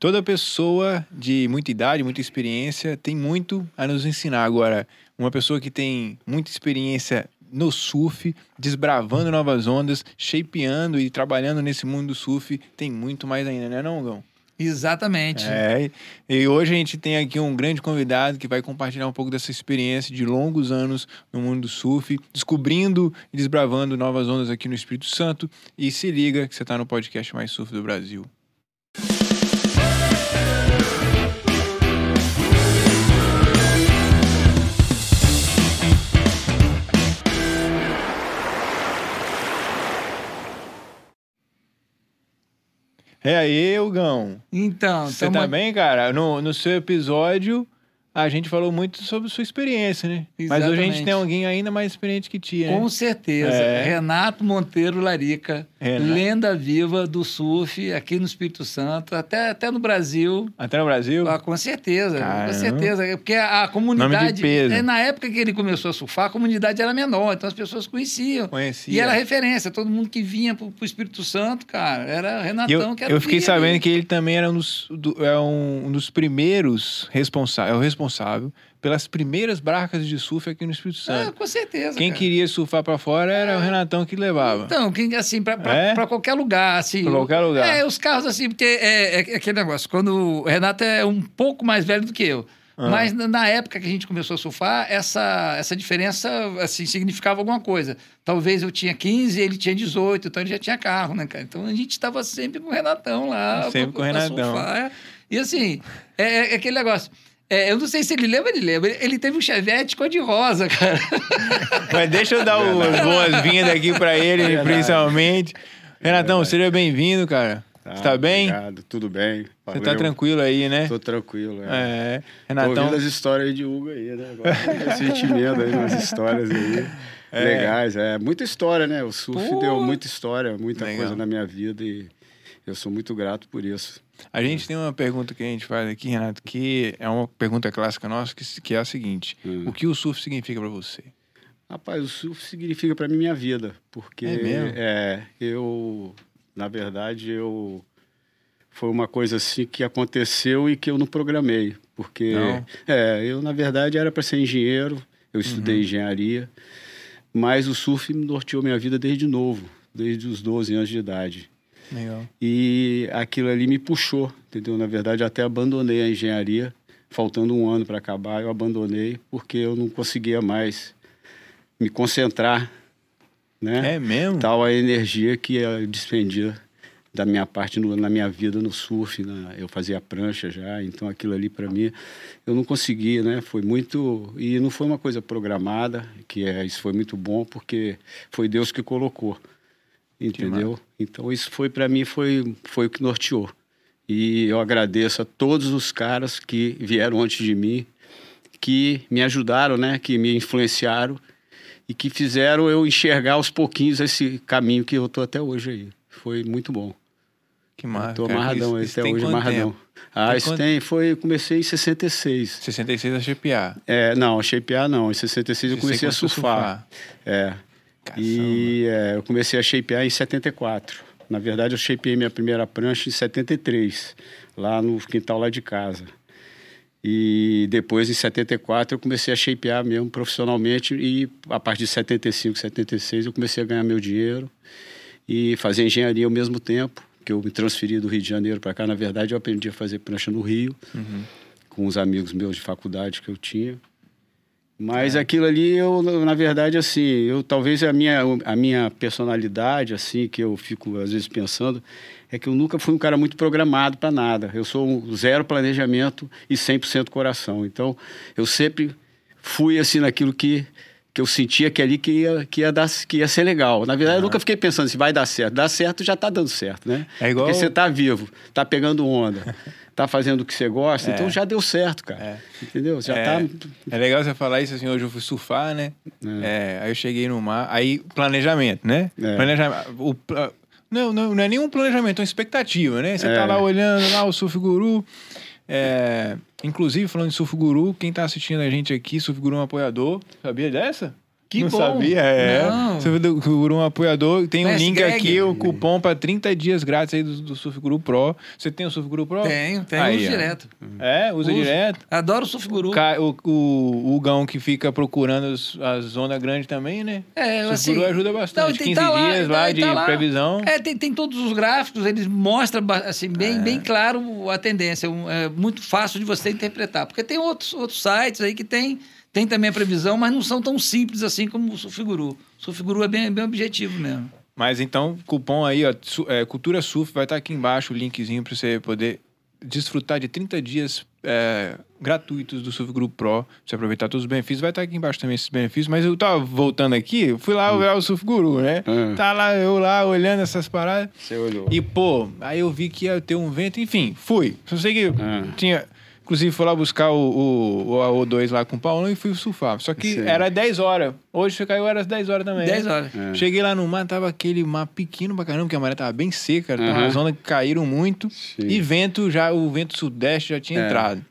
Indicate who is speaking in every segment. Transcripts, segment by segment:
Speaker 1: Toda pessoa de muita idade, muita experiência, tem muito a nos ensinar. Agora, uma pessoa que tem muita experiência no surf, desbravando novas ondas, shapeando e trabalhando nesse mundo do surf, tem muito mais ainda, né, não, Gão?
Speaker 2: Exatamente.
Speaker 1: É, e hoje a gente tem aqui um grande convidado que vai compartilhar um pouco dessa experiência de longos anos no mundo do surf, descobrindo e desbravando novas ondas aqui no Espírito Santo. E se liga que você está no podcast mais surf do Brasil. É aí, Gão.
Speaker 2: Então,
Speaker 1: Você tamo... tá bem, cara? No, no seu episódio, a gente falou muito sobre sua experiência, né? Exatamente. Mas hoje a gente tem alguém ainda mais experiente que tinha.
Speaker 2: Com né? certeza. É. Renato Monteiro Larica, Renato. lenda viva do surf aqui no Espírito Santo, até, até no Brasil.
Speaker 1: Até no Brasil?
Speaker 2: Ah, com certeza, Caramba. com certeza. Porque a, a comunidade. É, na época que ele começou a surfar, a comunidade era menor, então as pessoas conheciam.
Speaker 1: Conhecia.
Speaker 2: E era referência. Todo mundo que vinha pro, pro Espírito Santo, cara, era Renatão
Speaker 1: eu,
Speaker 2: que era
Speaker 1: Eu fiquei sabendo que ele também era um dos, do, é um, um dos primeiros responsáveis. É o responsável responsável pelas primeiras barcas de surf aqui no Espírito Santo.
Speaker 2: Ah, com certeza.
Speaker 1: Quem
Speaker 2: cara.
Speaker 1: queria surfar para fora era é. o Renatão que levava.
Speaker 2: Então, quem, assim, para é? qualquer lugar. Assim,
Speaker 1: pra qualquer lugar.
Speaker 2: É, os carros, assim, porque é, é, aquele negócio. Quando o Renato é um pouco mais velho do que eu. Ah. Mas na época que a gente começou a surfar, essa, essa diferença assim, significava alguma coisa. Talvez eu tinha 15 ele tinha 18, então ele já tinha carro, né, cara? Então a gente estava sempre com o Renatão lá.
Speaker 1: Sempre pra, com o Renatão.
Speaker 2: Surfar. E assim, é, é aquele negócio. É, eu não sei se ele lembra, ele lembra. Ele teve um chevette cor-de-rosa, cara.
Speaker 1: Mas deixa eu dar as boas-vindas aqui para ele, principalmente. Renatão, seja bem-vindo, cara. Tá, Você tá bem?
Speaker 3: Obrigado, tudo bem.
Speaker 1: Você tá tranquilo aí, né?
Speaker 3: Tô tranquilo, é.
Speaker 1: é. Renatão...
Speaker 3: Tô ouvindo as histórias de Hugo aí, né? Agora sentimento aí, umas histórias aí. É. Legais, é. Muita história, né? O surf Pô. deu muita história, muita Legal. coisa na minha vida e eu sou muito grato por isso.
Speaker 1: A gente tem uma pergunta que a gente faz aqui, Renato, que é uma pergunta clássica nossa, que, que é a seguinte: hum. O que o surf significa para você?
Speaker 3: Rapaz, o surf significa para mim minha vida, porque é, mesmo? é eu, na verdade, eu foi uma coisa assim que aconteceu e que eu não programei, porque não. é, eu na verdade era para ser engenheiro, eu estudei uhum. engenharia, mas o surf me norteou minha vida desde novo, desde os 12 anos de idade.
Speaker 1: Legal.
Speaker 3: E aquilo ali me puxou, entendeu? Na verdade, até abandonei a engenharia, faltando um ano para acabar, eu abandonei porque eu não conseguia mais me concentrar, né?
Speaker 1: É mesmo?
Speaker 3: Tal a energia que eu despendia da minha parte no, na minha vida no surf, né? eu fazia prancha já, então aquilo ali para mim eu não conseguia, né? Foi muito e não foi uma coisa programada, que é isso foi muito bom porque foi Deus que colocou entendeu? Então isso foi para mim foi foi o que norteou. E eu agradeço a todos os caras que vieram antes de mim, que me ajudaram, né, que me influenciaram e que fizeram eu enxergar aos pouquinhos esse caminho que eu tô até hoje aí. Foi muito bom.
Speaker 1: Que massa.
Speaker 3: Tô amarradão aí até hoje, amarradão. Tempo? Ah, tem isso quanto... tem, foi, comecei em 66.
Speaker 1: 66 a shapear?
Speaker 3: É, não, a shapear não, em 66 eu comecei a surfar. surfar. É. E é, eu comecei a shapear em 74. Na verdade, eu shapeei minha primeira prancha em 73, lá no quintal lá de casa. E depois, em 74, eu comecei a shapear mesmo profissionalmente. E a partir de 75, 76, eu comecei a ganhar meu dinheiro e fazer engenharia ao mesmo tempo. Que eu me transferi do Rio de Janeiro para cá. Na verdade, eu aprendi a fazer prancha no Rio, uhum. com os amigos meus de faculdade que eu tinha. Mas é. aquilo ali, eu, na verdade, assim, eu talvez a minha, a minha personalidade, assim, que eu fico às vezes pensando, é que eu nunca fui um cara muito programado para nada. Eu sou um zero planejamento e 100% coração. Então, eu sempre fui assim naquilo que que eu sentia que ali que ia, que ia, dar, que ia ser legal. Na verdade, uhum. eu nunca fiquei pensando se vai dar certo. Dar certo já está dando certo, né?
Speaker 1: É igual...
Speaker 3: Porque você está vivo, está pegando onda. tá fazendo o que você gosta, então é. então já deu certo, cara. É. Entendeu? Já
Speaker 1: é.
Speaker 3: tá.
Speaker 1: É legal você falar isso assim, hoje eu fui surfar, né? É. é aí eu cheguei no mar, aí planejamento, né? É. Planejamento. O, não, não, não é nenhum planejamento, é uma expectativa, né? Você tá lá olhando lá o Surf Guru. inclusive, falando de Surf Guru, quem tá assistindo a gente aqui, Surf Guru é um apoiador. Sabia dessa?
Speaker 2: Que
Speaker 1: não
Speaker 2: bom.
Speaker 1: sabia? É.
Speaker 2: Não.
Speaker 1: Guru é um apoiador. Tem um link
Speaker 2: Gag?
Speaker 1: aqui, o cupom para 30 dias grátis aí do, do Surf Guru Pro. Você tem o Surf Guru Pro?
Speaker 2: Tenho, tenho,
Speaker 1: Aí,
Speaker 2: uso
Speaker 1: ó.
Speaker 2: direto.
Speaker 1: É, usa
Speaker 2: Uso.
Speaker 1: direto.
Speaker 2: Adoro o Surf Guru.
Speaker 1: Ca- O, o, o Hugão que fica procurando a zona grande também, né?
Speaker 2: É,
Speaker 1: Surf
Speaker 2: assim,
Speaker 1: Guru ajuda bastante.
Speaker 2: tem-
Speaker 1: 15
Speaker 2: tá lá,
Speaker 1: dias
Speaker 2: tá-
Speaker 1: lá
Speaker 2: tá
Speaker 1: de
Speaker 2: lá.
Speaker 1: previsão.
Speaker 2: É, tem, tem todos os gráficos, eles mostram assim, bem,
Speaker 1: É.
Speaker 2: bem claro a tendência. Um, É muito fácil de você interpretar. Porque tem outros, outros sites aí que tem, tem também a previsão, mas não são tão simples assim como o Surfiguru. O Surfiguru é bem, bem objetivo mesmo.
Speaker 1: Mas então, cupom aí, ó, é, Cultura Surf, vai estar aqui embaixo o linkzinho para você poder desfrutar de 30 dias é, gratuitos do Surf Group Pro, pra você aproveitar todos os benefícios. Vai estar aqui embaixo também esses benefícios, mas eu tava voltando aqui, fui lá olhar o Surf Guru, né?
Speaker 3: Hum.
Speaker 1: Tá lá, eu lá olhando essas paradas.
Speaker 3: Você olhou.
Speaker 1: E, pô, aí eu vi que ia ter um vento, enfim, fui. Só sei que
Speaker 3: Ah.
Speaker 1: tinha. Inclusive, fui lá buscar o, o, o AO2 lá com o Paulão e fui surfar. Só que
Speaker 3: Sim.
Speaker 1: era 10 horas. Hoje você caiu, era às 10 horas também.
Speaker 2: 10
Speaker 1: né?
Speaker 2: horas.
Speaker 3: É.
Speaker 1: Cheguei lá no mar, tava aquele mar pequeno pra caramba, porque a maré tava bem seca, tava
Speaker 3: Aham.
Speaker 1: uma zona que caíram muito.
Speaker 3: Sim.
Speaker 1: E vento, já o vento sudeste já tinha
Speaker 3: É.
Speaker 1: entrado.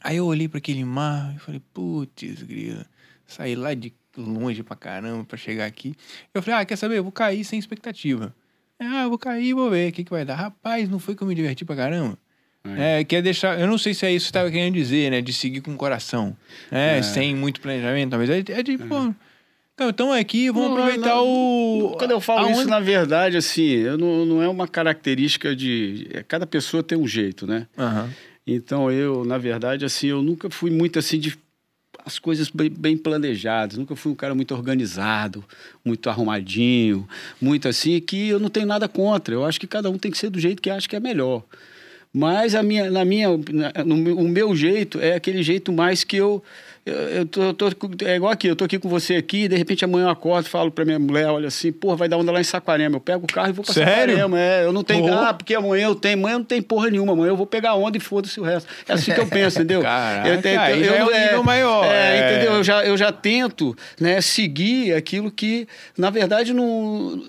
Speaker 1: Aí eu olhei para aquele mar e falei, putz, grila, saí lá de longe pra caramba pra chegar aqui. Eu falei, ah, quer saber? Eu vou cair sem expectativa. Ah, eu vou cair e vou ver o que, que vai dar. Rapaz, não foi que eu me diverti pra caramba? É, quer deixar. Eu não sei se é isso que você estava querendo dizer, né? De seguir com o coração. né?
Speaker 3: É.
Speaker 1: Sem muito planejamento, talvez. É, é de, pô. Então, então aqui, vamos
Speaker 3: Não,
Speaker 1: aproveitar
Speaker 3: não,
Speaker 1: o.
Speaker 3: Quando eu falo
Speaker 1: aonde-
Speaker 3: isso, na verdade, assim, eu não, não é uma característica de. é, Cada pessoa tem um jeito, né?
Speaker 1: Aham.
Speaker 3: Então eu, na verdade, assim, eu nunca fui muito assim de as coisas bem, bem planejadas. Nunca fui um cara muito organizado, muito arrumadinho, muito assim, que eu não tenho nada contra. Eu acho que cada um tem que ser do jeito que acha que é melhor. Mas a minha, na minha, na- no o meu jeito é aquele jeito mais que eu eu, eu tô, eu tô- é igual aqui, eu tô aqui com você aqui, de repente amanhã eu acordo e falo pra minha mulher, olha assim, pô, vai dar onda lá em Saquarema. Eu pego o carro e vou pra
Speaker 1: Sério?
Speaker 3: Saquarema. É, eu não tenho,
Speaker 1: Pô.
Speaker 3: ah, porque amanhã eu tenho, amanhã não tem porra nenhuma, amanhã eu vou pegar onda e foda-se o resto. É assim que eu penso, entendeu?
Speaker 1: Caraca,
Speaker 3: eu, te-
Speaker 1: aí já é um nível maior,
Speaker 3: É,
Speaker 1: é.
Speaker 3: entendeu? Eu já, eu já tento né, seguir aquilo que, na verdade, não.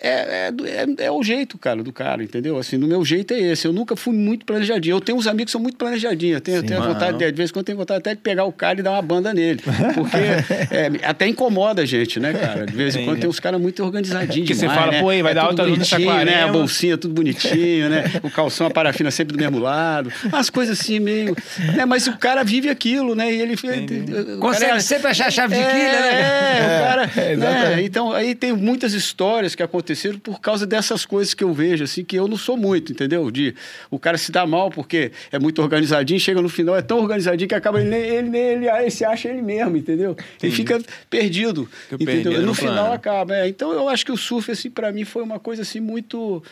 Speaker 3: É, é, é, é o jeito, cara, do cara, entendeu? Assim, no meu jeito é esse. Eu nunca fui muito planejadinho. Eu tenho uns amigos que são muito planejadinhos. Eu tenho, eu tenho
Speaker 1: Sim.
Speaker 3: vontade, de, de vez em quando, eu tenho vontade até de pegar o cara e dar uma banda nele. Porque é, até incomoda a gente, né, cara? De vez em quando tem uns caras muito organizadinhos.
Speaker 1: Que você fala,
Speaker 3: né?
Speaker 1: pô, aí vai
Speaker 3: É
Speaker 1: dar alta
Speaker 3: bonitinho, né? A bolsinha tudo bonitinho, né? O calção, a parafina sempre do mesmo lado. Umas coisas assim meio. Né? Mas o cara vive aquilo, né? E ele.
Speaker 2: Consegue
Speaker 3: cara é-
Speaker 2: sempre achar a chave de
Speaker 3: é,
Speaker 2: quilha, né?
Speaker 3: É, o cara. né?
Speaker 1: exatamente.
Speaker 3: Então, aí tem muitas histórias que aconteceram por causa dessas coisas que eu vejo, assim, que eu não sou muito, entendeu? De o cara se dá mal porque é muito organizadinho, chega no final, é tão organizadinho que acaba ele, ele, ele, ele se acha ele mesmo, entendeu? Ele fica perdido,
Speaker 1: Fica
Speaker 3: entendeu?
Speaker 1: perdido
Speaker 3: no,
Speaker 1: no
Speaker 3: final acaba. é. Então, eu acho que o surf, assim, para mim foi uma coisa, assim, muito.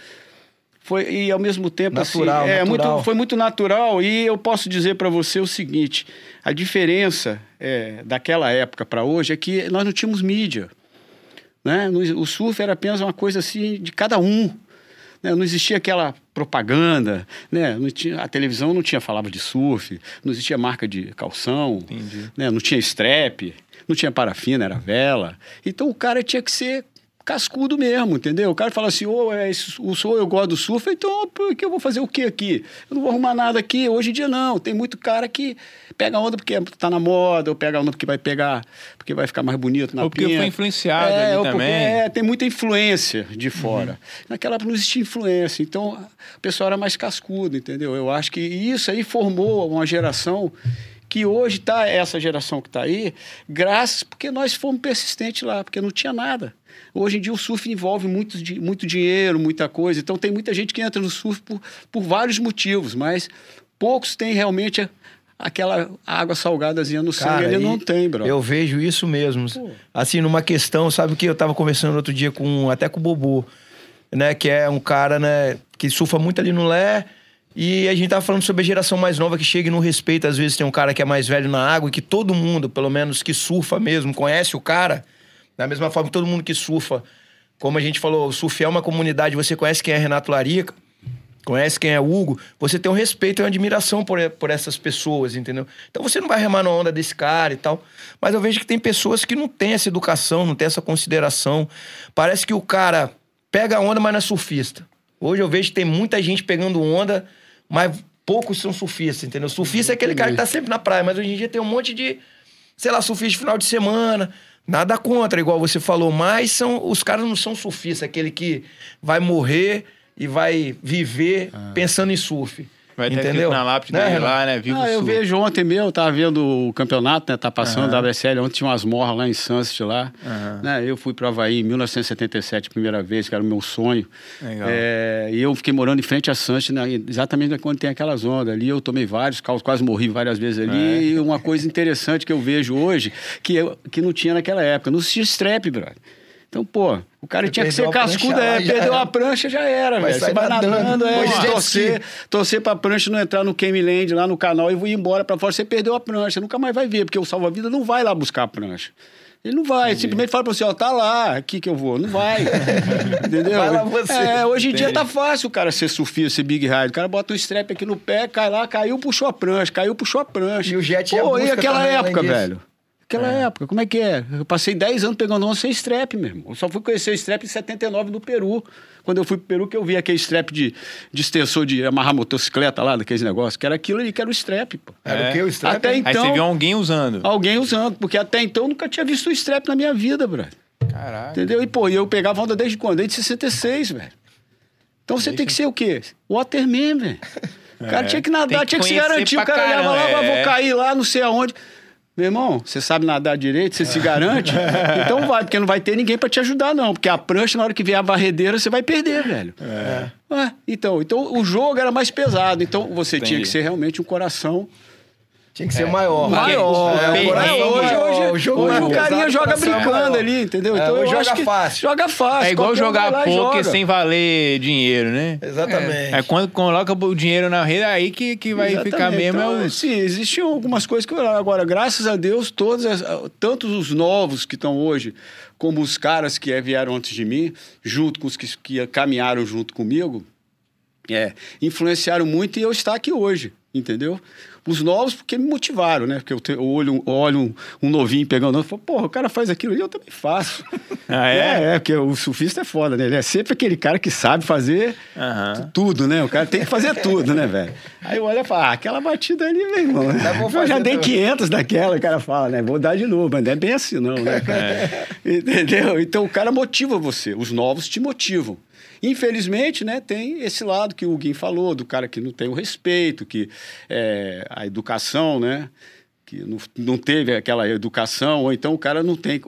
Speaker 3: Foi, e ao mesmo tempo,
Speaker 4: Natural,
Speaker 3: assim, é,
Speaker 4: natural.
Speaker 3: Muito, foi muito natural. E eu posso dizer para você o seguinte: a diferença é, daquela época para hoje é que nós não tínhamos mídia. Né? O surf era apenas uma coisa assim de cada um. né? Não existia aquela propaganda, né? não tinha, a televisão não tinha falava de surf, não existia marca de calção, né? não tinha strap, não tinha parafina, era vela. Então o cara tinha que ser cascudo mesmo, entendeu? O cara fala assim, ô, é, esse- o sou eu gosto do surf, então por que eu vou fazer o que aqui? Eu não vou arrumar nada aqui. Hoje em dia não, tem muito cara que pega onda porque tá na moda, ou pega onda porque vai pegar, porque vai ficar mais bonito na
Speaker 1: Ou porque
Speaker 3: pinha.
Speaker 1: foi influenciado
Speaker 3: é,
Speaker 1: ali
Speaker 3: ou porque,
Speaker 1: também.
Speaker 3: é, tem muita influência de fora. Naquela época não existia influência, então o pessoal era mais cascudo, entendeu? Eu acho que isso aí formou uma geração que hoje está essa geração que está aí, graças porque nós fomos persistentes lá, porque não tinha nada. Hoje em dia o surf envolve muito, muito dinheiro, muita coisa, então tem muita gente que entra no surf por, por vários motivos, mas poucos têm realmente aquela água salgadazinha no sangue, ele não tem, bro.
Speaker 4: Eu vejo isso mesmo. Assim, numa questão, sabe o que eu tava conversando outro dia com até com o Bobo, né, que é um cara, né, que surfa muito ali no Lé, e a gente tava falando sobre a geração mais nova que chega e não respeita, às vezes tem um cara que é mais velho na água e que todo mundo, pelo menos que surfa mesmo, conhece o cara, da mesma forma que todo mundo que surfa, como a gente falou, o surf é uma comunidade, você conhece quem é Renato Larica, conhece quem é Hugo, você tem um respeito e uma admiração por, por essas pessoas, entendeu? Então você não vai remar na onda desse cara e tal. Mas eu vejo que tem pessoas que não têm essa educação, não têm essa consideração. Parece que o cara pega a onda, mas não é surfista. Hoje eu vejo que tem muita gente pegando onda, mas poucos são surfistas, entendeu? Surfista é aquele cara que tá sempre na praia, mas hoje em dia tem um monte de, sei lá, surfista de final de semana, Nada contra, igual você falou, mas são, os caras não são surfistas, aquele que vai morrer e vai viver ah. pensando em surf.
Speaker 1: Vai Entendeu? na lápide né, dele lá, né?
Speaker 3: Vivo ah, eu vejo ontem mesmo, eu tava vendo o campeonato, né? Tá passando uhum. da WSL, ontem tinha umas morras lá em Sunset lá. Uhum. Né? Eu fui para Havaí em 1977, primeira vez, que era o meu sonho. Legal. É, e eu fiquei morando em frente a Sunset, né? exatamente quando tem aquelas ondas ali. Eu tomei vários quase morri várias vezes ali. É. E uma coisa interessante que eu vejo hoje, que, eu, que não tinha naquela época, não existia strap, brother. Então, pô, o cara Você tinha que ser cascudo, é, perdeu a prancha, já era, velho. Você vai nadando, é, torcer, torcer pra prancha não entrar no Game Land, lá no canal, e ir embora pra fora. Você perdeu a prancha, nunca mais vai ver, porque o salva-vida não vai lá buscar a prancha. Ele não vai, Entendi. simplesmente fala pra você, ó, tá lá, aqui que eu vou. Não vai. Entendeu? Vai lá você. É, hoje em Entendi. dia tá fácil o cara ser surfista, ser big ride. O cara bota um strap aqui no pé, cai lá, caiu, puxou a prancha, caiu, puxou a prancha.
Speaker 4: E o jet
Speaker 3: Pô, e aquela época, velho? Aquela é. época, como é que é? Eu passei 10 anos pegando onda sem strap, mesmo. Eu só fui conhecer o strap em 79 no Peru. Quando eu fui pro Peru, que eu vi aquele strap de, de extensor de amarrar motocicleta lá, daqueles negócios, que era aquilo ali, que era o strap, pô.
Speaker 4: Era é. o que, o strap?
Speaker 1: Até então, Aí você viu alguém usando.
Speaker 3: Alguém usando, porque até então eu nunca tinha visto o strap na minha vida, brother. Caraca. Entendeu? E, pô, eu pegava onda desde quando? Desde 66, velho. Então você Deixa... tem que ser o quê? Waterman, velho. O cara é. tinha que nadar, que tinha que se garantir. O cara caramba, olhava lá, é. vou cair lá, não sei aonde. Meu irmão, você sabe nadar direito, você se garante? então vai, porque não vai ter ninguém para te ajudar, não. Porque a prancha, na hora que vier a varredeira, você vai perder, velho. É. é. então, então, o jogo era mais pesado. Então, você Entendi. tinha que ser realmente um coração
Speaker 4: tinha que ser é. maior.
Speaker 3: Maior. É, é, hoje, hoje, hoje, hoje o carinha joga brincando ali, entendeu?
Speaker 4: É, então eu joga fácil.
Speaker 3: Joga fácil.
Speaker 1: É igual jogar poker sem valer dinheiro, né?
Speaker 4: Exatamente.
Speaker 1: É, quando coloca o dinheiro na rede, aí que, que vai Exatamente. ficar mesmo. Então,
Speaker 3: é o... Sim, existiam algumas coisas que agora, graças a Deus, todos, tantos os novos que estão hoje, como os caras que vieram antes de mim, junto com os que, que caminharam junto comigo, é, influenciaram muito e eu estou aqui hoje, entendeu? Os novos, porque me motivaram, né? Porque eu, te, eu olho, olho um, um, novinho pegando, eu falo, porra, o cara faz aquilo e eu também faço.
Speaker 1: Ah, é?
Speaker 3: é? É, porque o surfista é foda, né? Ele é sempre aquele cara que sabe fazer uhum. tudo, né? O cara tem que fazer tudo, né, velho? Aí eu olho e falo, ah, aquela batida ali, meu irmão. Né? Eu já dei 500 daquela, o cara fala, né? Vou dar de novo, mas não é bem assim, não, né? É. Entendeu? Então o cara motiva você, os novos te motivam. Infelizmente, né, tem esse lado que o Gui falou, do cara que não tem o respeito, que é, a educação, né? Que não, não teve aquela educação, ou então o cara não tem.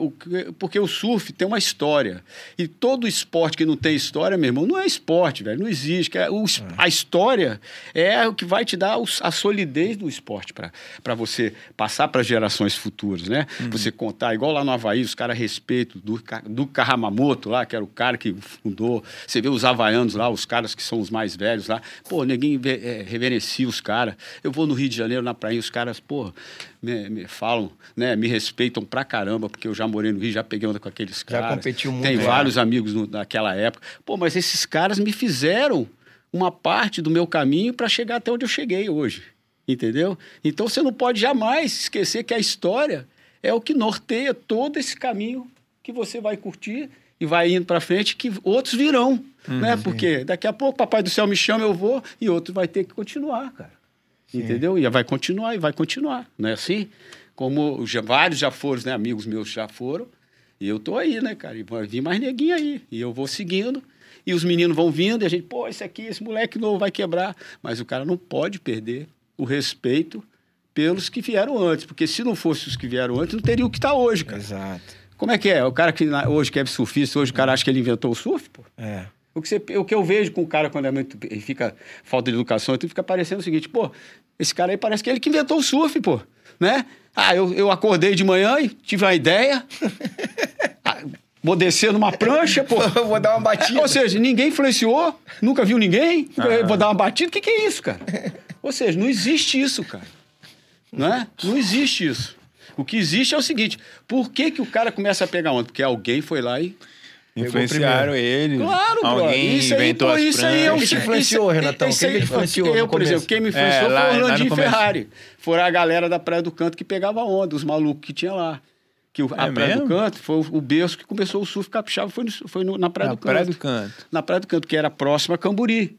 Speaker 3: Porque o surf tem uma história. E todo esporte que não tem história, meu irmão, não é esporte, velho. Não existe. É, o, a história é o que vai te dar a solidez do esporte para você passar para gerações futuras, né? Uhum. Você contar, igual lá no Havaí, os caras respeitam do, do Kahamamoto lá, que era o cara que fundou. Você vê os havaianos lá, os caras que são os mais velhos lá. Pô, ninguém é, reverencia os caras. Eu vou no Rio de Janeiro, na praia, os caras, pô me, me, falam, né, me respeitam pra caramba, porque eu já morei no Rio, já peguei onda com aqueles caras.
Speaker 4: Já competiu muito.
Speaker 3: Tem vários amigos no, naquela época. Pô, mas esses caras me fizeram uma parte do meu caminho para chegar até onde eu cheguei hoje. Entendeu? Então você não pode jamais esquecer que a história é o que norteia todo esse caminho que você vai curtir e vai indo para frente que outros virão, uhum, né? Porque daqui a pouco papai do céu me chama, eu vou e outro vai ter que continuar, cara. Sim. Entendeu? E vai continuar, e vai continuar, não é assim? Como já, vários já foram, né? Amigos meus já foram. E eu tô aí, né, cara? E vai vir mais neguinho aí. E eu vou seguindo. E os meninos vão vindo, e a gente, pô, esse aqui, esse moleque novo vai quebrar. Mas o cara não pode perder o respeito pelos que vieram antes. Porque se não fosse os que vieram antes, não teria o que está hoje, cara.
Speaker 4: Exato.
Speaker 3: Como é que é? O cara que hoje quer surfista, hoje o cara acha que ele inventou o surf, pô?
Speaker 4: É.
Speaker 3: O que, você, o que eu vejo com o cara quando é muito, fica falta de educação, então fica parecendo o seguinte, pô, esse cara aí parece que é ele que inventou o surf, pô, né? Ah, eu, eu acordei de manhã e tive uma ideia. Ah, vou descer numa prancha, pô.
Speaker 4: vou dar uma batida.
Speaker 3: Ou seja, ninguém influenciou, nunca viu ninguém. Vou dar uma batida. O que, que é isso, cara? Ou seja, não existe isso, cara. Não é? Não existe isso. O que existe é o seguinte: por que, que o cara começa a pegar onda? Porque alguém foi lá e
Speaker 1: Influenciaram ele.
Speaker 3: Claro, Alguém
Speaker 1: isso inventou aí,
Speaker 3: isso aí é
Speaker 4: o que influenciou, Renatão? Quem que influenciou?
Speaker 3: Eu, por exemplo, quem me influenciou é, lá, foi o Orlandinho Ferrari. Foram a galera da Praia do Canto que pegava onda, os malucos que tinha lá. Que o, é a Praia mesmo? do Canto foi o berço que começou o surf capixaba, foi, no, foi no, na Praia, do, Praia
Speaker 1: Canto, do Canto.
Speaker 3: Na Praia do Canto, que era próxima a Camburi.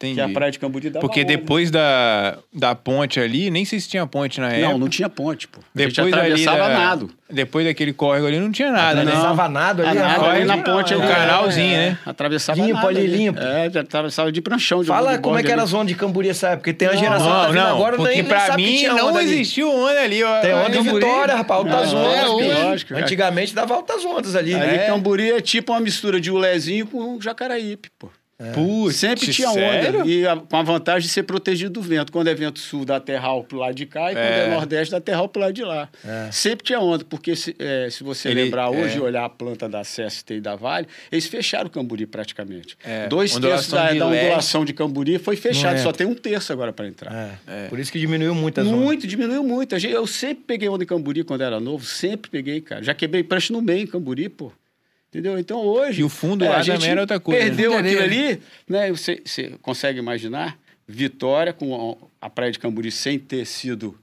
Speaker 1: Entendi.
Speaker 3: Que a praia de Camburi dava
Speaker 1: Porque
Speaker 3: onda.
Speaker 1: depois da, da ponte ali, nem sei se tinha ponte na época.
Speaker 3: Não, não tinha ponte, pô. A
Speaker 1: Depois
Speaker 3: gente atravessava
Speaker 1: ali da,
Speaker 3: nado.
Speaker 1: Depois daquele córrego ali não tinha nada, né?
Speaker 3: Não.
Speaker 4: Atravessava nado ali.
Speaker 3: Nada, ali na ponte
Speaker 1: o
Speaker 3: ali.
Speaker 1: canalzinho,
Speaker 3: é,
Speaker 1: né?
Speaker 3: Atravessava
Speaker 4: Limpo
Speaker 3: nada
Speaker 4: ali, limpo.
Speaker 3: É, atravessava de pranchão. De
Speaker 4: Fala como é que era a zona de Camburi essa época, porque tem uma
Speaker 3: Não,
Speaker 4: geração que tá
Speaker 1: Não,
Speaker 4: vindo
Speaker 1: não,
Speaker 4: agora
Speaker 1: porque
Speaker 4: nem, nem
Speaker 1: pra
Speaker 4: sabe que
Speaker 1: mim
Speaker 4: tinha
Speaker 1: não existiu onda ali. ó.
Speaker 4: Tem onda em? Vitória, rapaz, altas
Speaker 3: Não,
Speaker 4: ondas.
Speaker 3: é.
Speaker 4: Antigamente dava altas ondas ali.
Speaker 3: Ali
Speaker 4: É.
Speaker 3: Camburi é tipo uma mistura de ulezinho com Jacaraípe, pô.
Speaker 1: Putz,
Speaker 3: Sempre tinha
Speaker 1: sério?
Speaker 3: onda. E a- com a vantagem de ser protegido do vento. Quando é vento sul, dá terral pro lado de cá, e quando
Speaker 1: É.
Speaker 3: é nordeste, dá terral pro lado de lá. Sempre tinha onda, porque se, é, se você
Speaker 1: Ele-
Speaker 3: lembrar hoje
Speaker 1: é.
Speaker 3: e olhar a planta da CST e da Vale, eles fecharam o Camburi praticamente.
Speaker 1: É,
Speaker 3: Dois terços da, da ondulação de Camburi foi fechado, só tem um terço agora para entrar.
Speaker 4: É. Por isso que diminuiu muito as ondas.
Speaker 3: Muito, diminuiu muito. Eu sempre peguei onda em Camburi quando era novo, sempre peguei, cara. Já quebrei prancha no meio em Camburi, pô. Entendeu? Então hoje.
Speaker 1: E o fundo
Speaker 3: é,
Speaker 1: lá
Speaker 3: a gente
Speaker 1: também era outra coisa, né?
Speaker 3: Perdeu
Speaker 2: de
Speaker 3: aquilo ali, né? Você, você consegue imaginar? Vitória com a, praia de Camburi sem ter sido,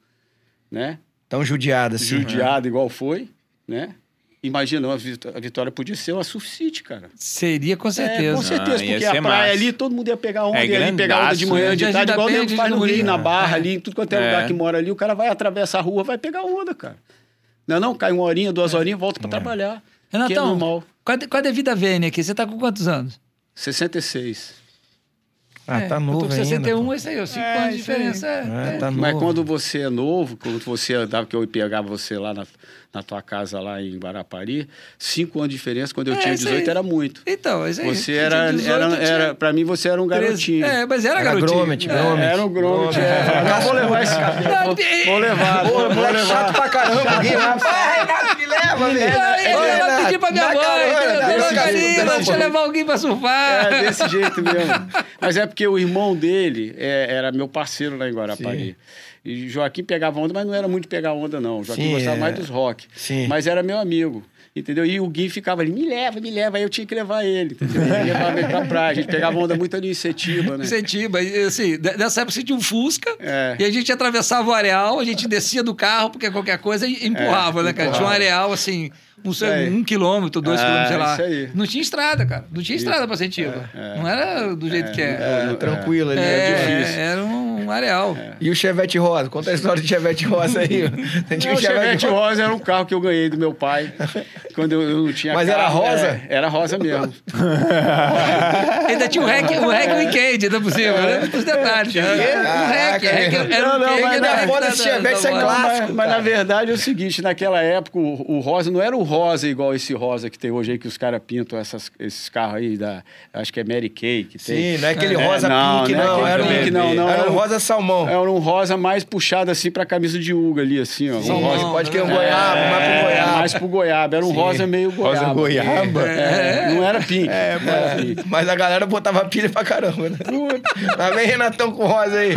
Speaker 3: né?
Speaker 4: Tão judiada assim.
Speaker 3: Judiada igual foi, né? Imagina, a Vitó- a Vitória podia ser uma Surfcity, cara.
Speaker 2: Seria com
Speaker 3: É,
Speaker 2: certeza.
Speaker 3: com certeza,
Speaker 1: Ah,
Speaker 3: porque a praia
Speaker 1: massa.
Speaker 3: ali, todo mundo ia pegar onda,
Speaker 1: É
Speaker 3: ia ali pegar onda de manhã,
Speaker 1: né?
Speaker 3: de
Speaker 2: De
Speaker 3: tarde, igual
Speaker 2: Ajuda
Speaker 3: o nego
Speaker 2: Pé,
Speaker 3: faz no Rio, na. Barra
Speaker 2: É.
Speaker 3: ali, em tudo quanto é,
Speaker 1: É.
Speaker 3: lugar que mora ali, o cara vai atravessar a rua, vai pegar onda, cara. Não, não, cai uma horinha, duas horinhas, volta pra trabalhar. que é
Speaker 2: Renatão,
Speaker 3: normal.
Speaker 2: Qual a, qual a devida vênia aqui? Você tá com quantos anos?
Speaker 3: 66.
Speaker 4: Ah,
Speaker 2: É,
Speaker 4: tá
Speaker 2: Eu
Speaker 4: novo
Speaker 2: tô com
Speaker 4: ainda.
Speaker 2: 61,
Speaker 4: pô.
Speaker 2: é isso aí, ó, 5
Speaker 1: É,
Speaker 2: anos de diferença. É,
Speaker 4: É,
Speaker 2: é.
Speaker 4: tá
Speaker 3: Mas
Speaker 4: novo.
Speaker 3: quando você é novo, quando você andava, que eu pegava você lá na, na tua casa lá em Guarapari, cinco anos de diferença, quando eu
Speaker 2: É,
Speaker 3: tinha
Speaker 2: isso aí.
Speaker 3: 18 era muito.
Speaker 2: Então, isso aí.
Speaker 3: Você
Speaker 2: Eu
Speaker 3: era,
Speaker 2: tinha 18,
Speaker 3: era,
Speaker 2: eu
Speaker 3: era, pra mim você era um
Speaker 2: 13.
Speaker 3: garotinho.
Speaker 2: É, mas era,
Speaker 4: Era
Speaker 2: garotinho.
Speaker 4: grommet,
Speaker 2: É.
Speaker 4: grommet.
Speaker 3: Era um grommet. É. Vou levar esse cabelo. Vou, levar.
Speaker 4: Pô,
Speaker 3: vou, vou levar.
Speaker 4: chato pra caramba. Alguém pai, Renato, me leva, velho. Renato,
Speaker 2: pediu pra minha mãe,
Speaker 4: carona,
Speaker 2: deixa eu levar alguém pra surfar.
Speaker 3: É, desse jeito mesmo. Mas é porque o irmão dele é, era meu parceiro lá em Guarapari. E Joaquim pegava onda, mas não era muito pegar onda, não. Joaquim
Speaker 4: Sim,
Speaker 3: gostava
Speaker 4: é.
Speaker 3: mais dos rock.
Speaker 4: Sim.
Speaker 3: Mas era meu amigo. Entendeu? E o Gui ficava ali, me leva, me leva. Aí eu tinha que levar ele, entendeu? Eu levava ele pra praia. A gente pegava onda muito ali em Setiba, né?
Speaker 2: Incentiba. E, Assim, nessa época você tinha um Fusca
Speaker 3: É.
Speaker 2: e a gente atravessava o areal, a gente descia do carro, porque qualquer coisa e empurrava,
Speaker 3: É,
Speaker 2: né, cara?
Speaker 3: empurrava.
Speaker 2: Tinha um areal, assim, um, sei, um quilômetro, dois
Speaker 3: É,
Speaker 2: quilômetros, sei lá.
Speaker 3: isso aí.
Speaker 2: Não tinha estrada, cara. Não tinha estrada pra Sentiba. Não era do jeito que é.
Speaker 4: É, tranquilo ali, é,
Speaker 2: É,
Speaker 4: difícil.
Speaker 2: era um areal.
Speaker 4: E o Chevette Rosa? Conta a história do Chevette Rosa aí.
Speaker 3: Não,
Speaker 4: um
Speaker 3: o Chevette Rosa era um carro que eu ganhei do meu pai. Quando eu, eu não tinha
Speaker 4: Mas era
Speaker 3: carro,
Speaker 4: rosa?
Speaker 3: é, era rosa mesmo.
Speaker 2: Ainda tinha o REC, o REC Weekend, ainda por cima, né? Os detalhes. O REC, REC era
Speaker 3: Não,
Speaker 2: o
Speaker 3: não,
Speaker 2: REC
Speaker 3: mas
Speaker 4: é
Speaker 3: na verdade é o seguinte, naquela época o, o rosa não era o rosa igual esse rosa que tem hoje aí, que os caras pintam essas, esses carros aí da. Acho que é Mary Kay que tem.
Speaker 4: Sim, não é aquele
Speaker 3: É,
Speaker 4: rosa
Speaker 3: não,
Speaker 4: pink,
Speaker 3: não é
Speaker 4: não. Era um,
Speaker 3: pink, não, não,
Speaker 4: era um
Speaker 3: um-
Speaker 4: rosa salmão.
Speaker 3: Era um rosa mais puxado assim pra camisa de Uga ali, assim, ó.
Speaker 4: Sim,
Speaker 3: um rosa,
Speaker 4: pode ter um
Speaker 2: É,
Speaker 4: goiaba, mais pro
Speaker 3: é,
Speaker 4: goiaba.
Speaker 3: mais pro goiaba. Era um rosa meio goiaba.
Speaker 1: Rosa goiaba.
Speaker 3: É, Não era pink. É, não era pink.
Speaker 4: Mas a galera botava pilha pra caramba, né? Lá vem Renatão com rosa aí.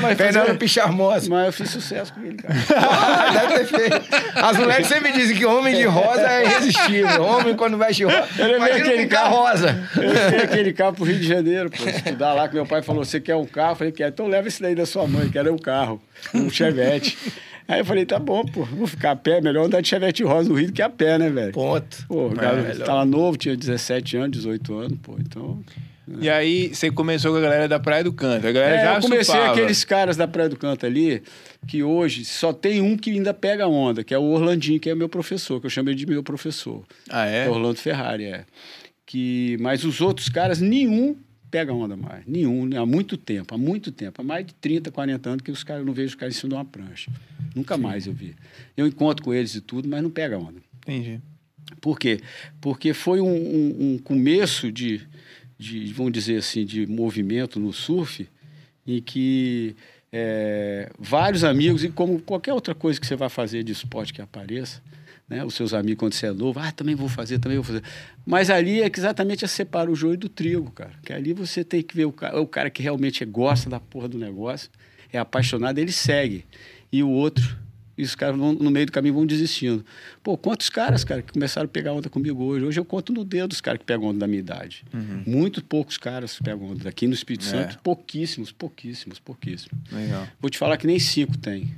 Speaker 3: mas
Speaker 4: Fernando Picharmosa.
Speaker 3: Mas eu fiz sucesso com ele, cara.
Speaker 4: Deve ter feito. As mulheres sempre dizem que homem de rosa é irresistível. Homem quando veste rosa.
Speaker 3: Ele é meio
Speaker 4: Imagina
Speaker 3: aquele
Speaker 4: carro
Speaker 3: carro-
Speaker 4: rosa.
Speaker 3: Eu levei aquele carro pro Rio de Janeiro, pô, estudar lá, que meu pai falou, você quer um carro? Eu falei, quer. Então leva esse daí da sua mãe, quero um carro, um Chevette. Aí eu falei, tá bom, pô, vou ficar a pé, melhor andar de Chevette rosa no Rio do que a pé, né, velho?
Speaker 4: Ponto.
Speaker 3: Pô, o
Speaker 4: É,
Speaker 3: tava novo, tinha 17 anos, 18 anos, pô, então...
Speaker 1: E aí, você começou com a galera da Praia do Canto. A galera
Speaker 3: É,
Speaker 1: já
Speaker 3: eu comecei
Speaker 1: surfava.
Speaker 3: aqueles caras da Praia do Canto ali, que hoje só tem um que ainda pega onda, que é o Orlandinho, que é meu professor, que eu chamo ele de meu professor.
Speaker 1: Ah, é?
Speaker 3: É Orlando Ferrari, é. Que, mas os outros caras, nenhum pega onda mais. Nenhum, há muito tempo, há muito tempo. Há mais de 30, 40 anos que os caras, eu não vejo os caras em cima de uma prancha. Nunca mais eu vi. Eu encontro com eles e tudo, mas não pega onda.
Speaker 1: Entendi.
Speaker 3: Por quê? Porque foi um, um- um começo de, de, vamos dizer assim, de movimento no surf em que é, vários amigos, e como qualquer outra coisa que você vai fazer de esporte que apareça, né? os seus amigos quando você é novo, ah, também vou fazer, também vou fazer. Mas ali é que exatamente separa o joio do trigo, cara. Que ali você tem que ver o cara, o cara que realmente gosta da porra do negócio, é apaixonado, ele segue. E o outro e os caras vão, no meio do caminho vão desistindo. Pô, quantos caras, cara, que começaram a pegar onda comigo hoje? Hoje eu conto no dedo os caras que pegam onda da minha idade. Muito poucos caras que pegam onda. Aqui no Espírito
Speaker 1: É.
Speaker 3: Santo, pouquíssimos, pouquíssimos, pouquíssimos.
Speaker 1: Legal.
Speaker 3: Vou te falar que nem cinco tem.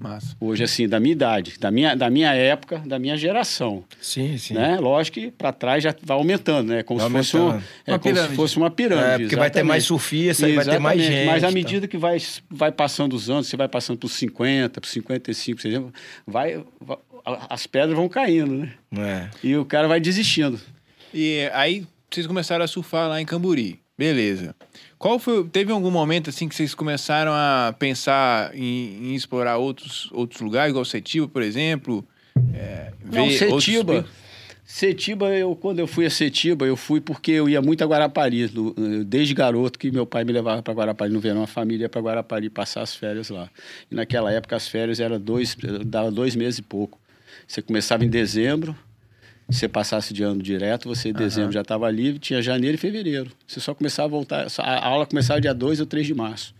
Speaker 1: Massa.
Speaker 3: Hoje, assim, da minha idade, da minha, da minha época, da minha geração.
Speaker 4: Sim, sim.
Speaker 3: Né? Lógico que para trás já vai aumentando, né? Como,
Speaker 4: Vai
Speaker 3: se fosse, um,
Speaker 4: aumentando.
Speaker 3: é,
Speaker 2: Uma
Speaker 3: como se
Speaker 2: pirâmide.
Speaker 3: fosse uma pirâmide.
Speaker 4: É, porque vai ter
Speaker 3: exatamente.
Speaker 4: mais surfista, aí vai ter mais
Speaker 3: Exatamente,
Speaker 4: gente.
Speaker 3: Mas à
Speaker 4: tá?
Speaker 3: medida que vai, vai passando os anos, você vai passando por 50, por 55, por exemplo, vai, vai- as pedras vão caindo, né?
Speaker 4: É.
Speaker 3: E o cara vai desistindo.
Speaker 1: E aí vocês começaram a surfar lá em Camburi. Beleza. Qual foi. Teve algum momento assim que vocês começaram a pensar em, em explorar outros, outros lugares, igual Setiba, por exemplo? É,
Speaker 3: Não,
Speaker 1: ver outros
Speaker 3: Setiba. Setiba, eu, quando eu fui a Setiba, eu fui porque eu ia muito a Guarapari. desde garoto que meu pai me levava para Guarapari no verão, a família ia para Guarapari passar as férias lá. E naquela época as férias eram dois, dava dois meses e pouco. Você começava em dezembro, você passasse de ano direto, você em dezembro já estava livre, tinha janeiro e fevereiro. Você só começava a voltar, a aula começava dia 2 ou 3 de março.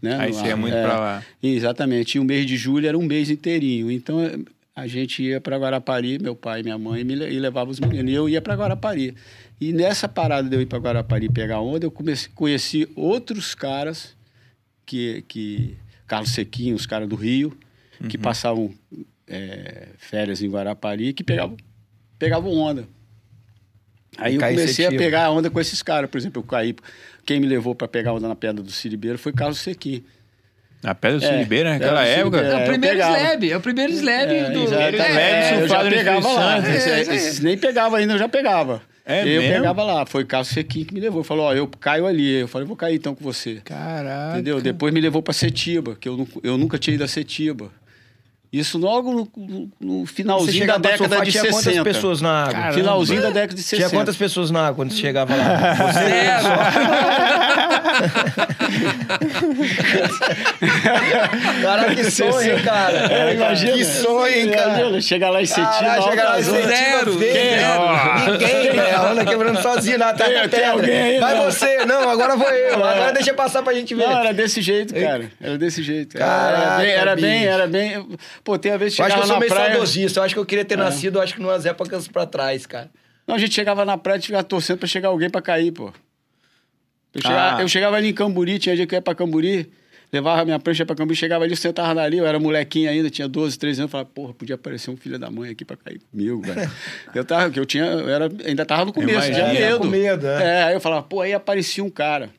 Speaker 3: Né?
Speaker 1: Aí você ia muito pra lá.
Speaker 3: Exatamente. E o mês de julho era um mês inteirinho. Então a gente ia para Guarapari, meu pai e minha mãe, me, e levava os meninos. E eu ia para Guarapari. E nessa parada de eu ir para Guarapari pegar onda, eu comecei, conheci outros caras que, que Carlos Sequinho, os caras do Rio, que
Speaker 1: Uhum.
Speaker 3: passavam eh, férias em Guarapari, que pegavam, pegavam onda. Aí eu comecei a pegar onda com esses caras. Por exemplo, eu caí. Quem me levou para pegar onda na pedra do Siribeiro foi Carlos Sequinho.
Speaker 1: Na Pedra do
Speaker 3: É,
Speaker 1: Siribeira, naquela
Speaker 3: Pedra do
Speaker 1: época?
Speaker 2: É,
Speaker 3: É,
Speaker 2: o primeiro slab, é o primeiro slab do.
Speaker 3: exatamente.
Speaker 1: Leve
Speaker 3: É, eu já pegava lá.
Speaker 1: Santo.
Speaker 3: Esse-
Speaker 2: É,
Speaker 3: esse nem pegava ainda, eu já pegava.
Speaker 1: É
Speaker 3: eu
Speaker 1: mesmo?
Speaker 3: pegava lá. Foi o Carlos Sequim que me levou. Falou, ó, eu caio ali. Eu falei, vou cair então com você.
Speaker 1: Caraca.
Speaker 3: Entendeu? Depois me levou para Setiba, que eu, eu nunca tinha ido a Setiba. Isso logo no, no- finalzinho da década de
Speaker 4: tinha
Speaker 3: 60.
Speaker 4: quantas pessoas na água?
Speaker 1: Caramba.
Speaker 3: Finalzinho da década de 60.
Speaker 4: Tinha quantas pessoas na água quando você chegava lá? Você
Speaker 2: Zero.
Speaker 4: Caraca, que sonho, hein, cara?
Speaker 3: É, imagina.
Speaker 4: Que sonho, hein, cara?
Speaker 3: Chegar lá em Setiba.
Speaker 4: Caralho, chega lá em
Speaker 3: ondas.
Speaker 2: Zero,
Speaker 4: vê,
Speaker 2: zero.
Speaker 4: Ninguém, velho. A onda quebrando sozinha na terra.
Speaker 3: Tem- tem alguém aí,
Speaker 4: Vai
Speaker 3: não?
Speaker 4: você. Não, agora vou eu. Agora deixa passar pra gente ver.
Speaker 3: Não, era desse jeito, cara. Era desse jeito.
Speaker 4: Caraca,
Speaker 3: era bem, era bem, era bem. Pô, tem a vez que
Speaker 4: Eu acho que
Speaker 3: chegava
Speaker 4: eu sou
Speaker 3: na
Speaker 4: meio
Speaker 3: praia.
Speaker 4: saudosista. Eu acho que eu queria ter nascido, acho que numas épocas pra trás, cara.
Speaker 3: Não, a gente chegava na praia e ficava torcendo pra chegar alguém pra cair, pô. Eu chegava,
Speaker 1: Ah.
Speaker 3: eu chegava ali em Camburi, tinha dia que eu ia pra Camburi, levava minha prancha pra Camburi, chegava ali, eu sentava ali, eu era molequinho ainda, tinha 12, 13 anos, falava, porra, podia aparecer um filho da mãe aqui pra cair comigo, velho. eu tava, que eu tinha, eu era, ainda tava no começo,
Speaker 1: Imagina.
Speaker 3: tinha medo.
Speaker 4: Com medo, é.
Speaker 3: é. aí eu falava, pô, aí aparecia um cara.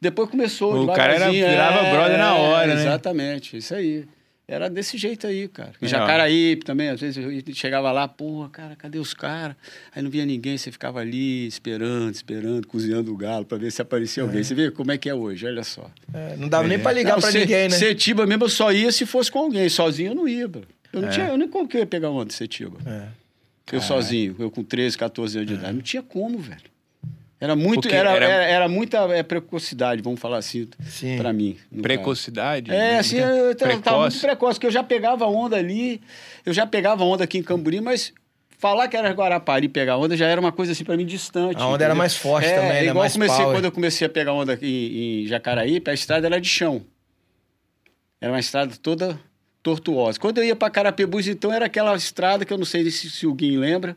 Speaker 3: Depois começou,
Speaker 1: O cara era- virava brother na hora, né?
Speaker 3: Exatamente, isso aí. Era desse jeito aí, cara. E
Speaker 1: Legal.
Speaker 3: Jacaraípe também, às vezes eu chegava lá, porra, cara, cadê os caras? Aí não via ninguém, você ficava ali esperando, esperando, cozinhando o galo pra ver se aparecia alguém. Você vê como é que é hoje, olha só.
Speaker 4: É, não dava nem pra ligar
Speaker 3: Se-
Speaker 4: ninguém, né?
Speaker 3: Setiba mesmo eu só ia se fosse com alguém, sozinho eu não ia, bro. Eu não
Speaker 1: É.
Speaker 3: tinha, eu nem como que eu ia pegar onda de Setiba.
Speaker 4: É.
Speaker 3: Eu sozinho, eu com 13, 14 anos de idade. Não tinha como, velho. Era muito, era,
Speaker 1: era-
Speaker 3: era... Era, muita é, precocidade, vamos falar assim,
Speaker 4: Sim.
Speaker 3: pra mim. no caso.
Speaker 1: Precocidade?
Speaker 3: É,
Speaker 1: né?
Speaker 3: assim, eu, eu tava muito
Speaker 1: Precoce.
Speaker 3: porque eu já pegava onda ali, eu já pegava onda aqui em Camburi, mas falar que era Guarapari e pegar onda já era uma coisa assim pra mim distante.
Speaker 4: A onda era mais forte
Speaker 3: é,
Speaker 4: também, né?
Speaker 3: Igual
Speaker 4: Mais
Speaker 3: comecei,
Speaker 4: power.
Speaker 3: quando eu comecei a pegar onda aqui em, em Jacaraípe, a estrada era de chão. Era uma estrada toda tortuosa. Quando eu ia para Carapebus, então, era aquela estrada que eu não sei se, se o Guim lembra,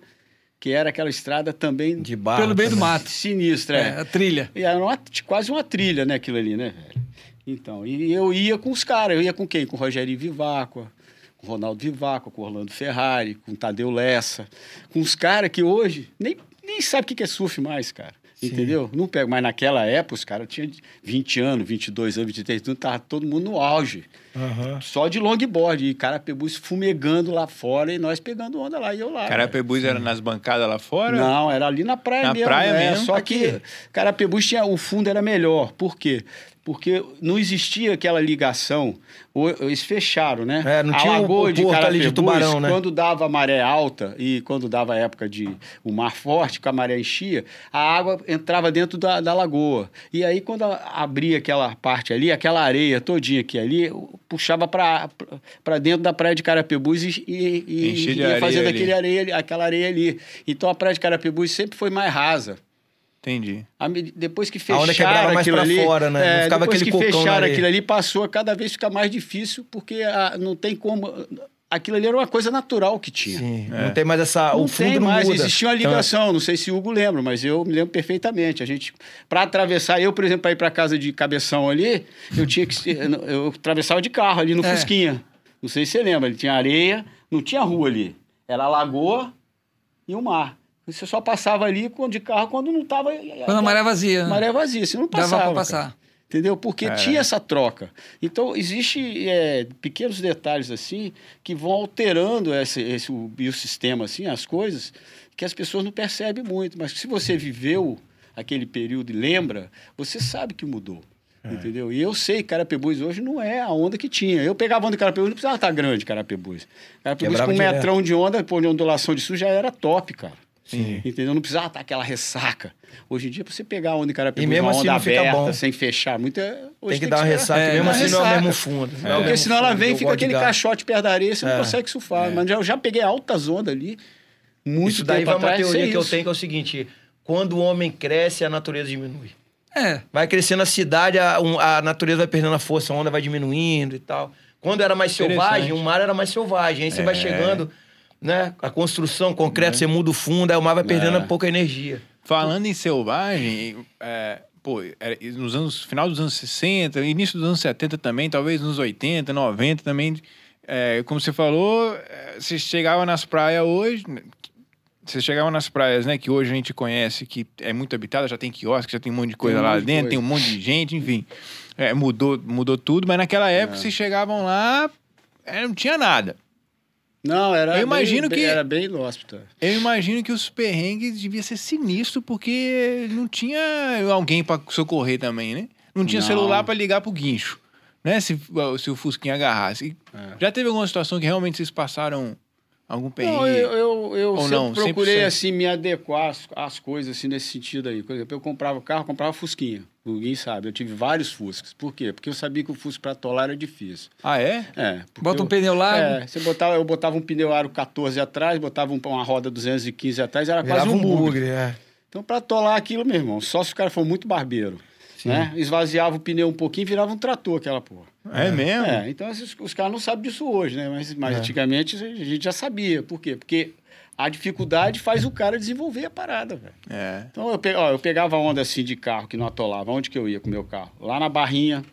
Speaker 3: que era aquela estrada também
Speaker 4: De barro.
Speaker 2: Pelo meio do mato.
Speaker 3: sinistra.
Speaker 2: É, a trilha.
Speaker 3: E era uma- quase uma trilha, né, aquilo ali, né, velho? Então, e eu ia com os caras, eu ia com quem? Com o Rogério Viváqua, com o Ronaldo Viváqua, com o Orlando Ferrari, com o Tadeu Lessa, com os caras que hoje nem, nem sabe o que é surf mais, cara. Entendeu? Não pego, mas naquela época os caras tinham 20 anos, 22 anos, 23 anos, tava todo mundo no auge.
Speaker 4: Aham.
Speaker 3: Só de longboard, e Carapebus fumegando lá fora e nós pegando onda lá e eu lá. velho.
Speaker 1: Carapebus era nas bancadas lá fora?
Speaker 3: Não, era ali na praia
Speaker 1: Na
Speaker 3: mesmo.
Speaker 1: praia
Speaker 3: né?
Speaker 1: mesmo?
Speaker 3: Só
Speaker 1: Aqui.
Speaker 3: que Carapebus tinha o fundo era melhor. Por quê? Porque não existia aquela ligação. Eles fecharam, né?
Speaker 4: É, não
Speaker 3: a
Speaker 4: tinha o-
Speaker 3: lagoa
Speaker 4: o
Speaker 3: de
Speaker 4: porto ali de Tubarão, né?
Speaker 3: quando dava maré alta e quando dava a época de o mar forte, que a maré enchia, a água entrava dentro da, da lagoa. E aí, quando a- abria aquela parte ali, aquela areia todinha aqui ali, puxava para dentro da praia de Carapebus e, e, e ia
Speaker 1: areia
Speaker 3: fazendo aquele areia, ali- aquela areia ali. Então a praia de Carapebus sempre foi mais rasa.
Speaker 1: Entendi.
Speaker 3: A Depois que
Speaker 4: A onda
Speaker 3: fecharam
Speaker 4: quebrava mais
Speaker 3: aquilo
Speaker 4: pra
Speaker 3: ali,
Speaker 4: fora, né? Não
Speaker 3: é,
Speaker 4: ficava
Speaker 3: depois
Speaker 4: aquele
Speaker 3: que fecharam
Speaker 4: areia.
Speaker 3: aquilo ali, passou a cada vez ficar mais difícil, porque a- não tem como... Aquilo ali era uma coisa natural que tinha.
Speaker 4: Sim.
Speaker 1: É.
Speaker 4: Não tem mais essa.
Speaker 3: Não
Speaker 4: o fundo
Speaker 3: tem
Speaker 4: não
Speaker 3: mais,
Speaker 4: muda.
Speaker 3: existia uma
Speaker 4: Então,
Speaker 3: ligação, não sei se o Hugo lembra, mas eu me lembro perfeitamente. A gente, para atravessar, eu, por exemplo, para ir para casa de Cabeção ali, eu tinha que. Eu atravessava de carro ali no
Speaker 2: É.
Speaker 3: Fusquinha. Não sei se você lembra, ele tinha areia, não tinha rua ali. Era a lagoa e o mar. Você só passava ali de carro quando não estava.
Speaker 2: Quando a maré vazia.
Speaker 3: Né? Maré vazia, você não passava.
Speaker 2: Dava para passar.
Speaker 3: Entendeu? Porque é. tinha essa troca. Então, existe é, pequenos detalhes assim que vão alterando esse, esse, o biosistema, assim, as coisas, que as pessoas não percebem muito. Mas se você viveu aquele período e lembra, você sabe que mudou. É. Entendeu? E eu sei que Carapebus hoje não é a onda que tinha. Eu pegava a onda de Carapebus, não precisava estar grande Carapebus. Carapebus com um metrão de onda, pô, de ondulação de sul já era top, cara. Sim. Entendeu? Não precisava estar aquela ressaca. Hoje em dia, pra você pegar a onda de Carapebus,
Speaker 4: e mesmo
Speaker 3: uma
Speaker 4: assim
Speaker 3: onda
Speaker 4: aberta,
Speaker 3: bom. sem fechar muito, é...
Speaker 4: tem que dar uma ressaca, é, mesmo assim não é o mesmo fundo.
Speaker 3: É. Porque
Speaker 4: mesmo
Speaker 3: senão ela vem e fica aquele caixote perto da areia, você não é. consegue surfar. É. Mas eu já peguei altas ondas ali, muito
Speaker 4: Isso daí vai uma teoria que eu tenho, que é o seguinte... Quando o homem cresce, a natureza diminui.
Speaker 2: É.
Speaker 4: Vai crescendo a cidade, a, a natureza vai perdendo a força, a onda vai diminuindo e tal. Quando era mais selvagem, o mar era mais selvagem. Aí você é. vai chegando, né? A construção, concreto, é. você muda o fundo, aí o mar vai perdendo é. pouca energia.
Speaker 1: Falando em selvagem, é, pô, nos anos, final dos anos 60, início dos anos 70 também, talvez nos 80, 90 também. É, como você falou, é, você chegava nas praias hoje, você chegava nas praias, né, que hoje a gente conhece, que é muito habitada, já tem quiosque, já tem um monte de coisa um lá de dentro, coisa. tem um monte de gente, enfim. É, mudou, mudou tudo, mas naquela época, é. vocês chegavam lá, é, não tinha nada.
Speaker 3: Não, era
Speaker 1: eu imagino
Speaker 3: bem,
Speaker 1: que
Speaker 3: era bem inóspito.
Speaker 1: Eu imagino que os perrengues devia ser sinistro porque não tinha alguém para socorrer também, né? Não tinha não. celular para ligar pro guincho, né? Se, se o Fusquinha agarrasse. É. Já teve alguma situação que realmente vocês passaram Algum perrengue?
Speaker 3: Não, eu, eu, eu sempre não, procurei, 100%. assim, me adequar às, às, coisas, assim, nesse sentido aí. Por exemplo, eu comprava carro, comprava Fusquinha. Ninguém sabe. Eu tive vários Fuscas. Por quê? Porque eu sabia que o Fusca para atolar era difícil.
Speaker 1: Ah, é?
Speaker 3: É.
Speaker 2: Bota um pneu largo?
Speaker 3: É. Você botava, eu botava um pneu aro 14 atrás, botava uma roda 215 atrás, era quase um, um bugre. é. Então, para atolar aquilo, meu irmão, só se o cara for muito barbeiro. Né? Esvaziava o pneu um pouquinho virava um trator aquela porra.
Speaker 1: É, mesmo?
Speaker 3: É, então esses, os caras não sabem disso hoje, né? Mas, mas é. antigamente a gente já sabia. Por quê? Porque a dificuldade faz o cara desenvolver a parada, velho.
Speaker 1: É.
Speaker 3: Então eu, pe... Ó, eu pegava onda assim de carro que não atolava. Onde que eu ia com o meu carro? Lá na Barrinha,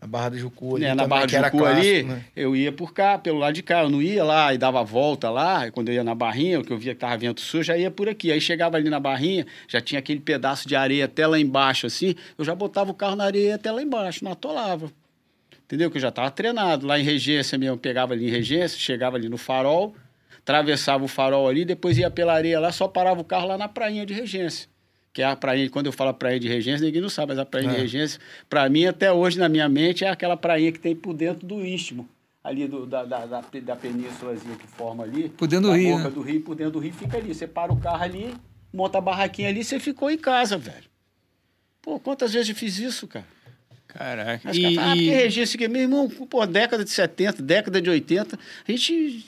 Speaker 4: na Barra do Jucu ali.
Speaker 3: É, na Barra do Jucu ali, né? eu ia por cá, pelo lado de cá. Eu não ia lá e dava volta lá. Quando eu ia na Barrinha, que eu via que tava vento sul, já ia por aqui. Aí chegava ali na Barrinha, já tinha aquele pedaço de areia até lá embaixo, assim. Eu já botava o carro na areia até lá embaixo, não atolava. Entendeu? Que eu já tava treinado. Lá em Regência mesmo, pegava ali em Regência, chegava ali no farol, atravessava o farol ali, depois ia pela areia lá, só parava o carro lá na prainha de Regência que é a praia, quando eu falo praia de regência, ninguém não sabe, mas a praia é. de regência, para mim, até hoje, na minha mente, é aquela praia que tem por dentro do istmo, ali do, da, da, da, da penínsulazinha que forma ali.
Speaker 2: Por dentro do rio.
Speaker 3: boca
Speaker 2: né?
Speaker 3: do rio, por dentro do rio, fica ali. Você para o carro ali, monta a barraquinha ali, você ficou em casa, velho. Pô, quantas vezes eu fiz isso, cara?
Speaker 1: Caraca.
Speaker 3: Mas, e... cara, ah, porque regência aqui, meu irmão, pô, década de 70, década de 80, a gente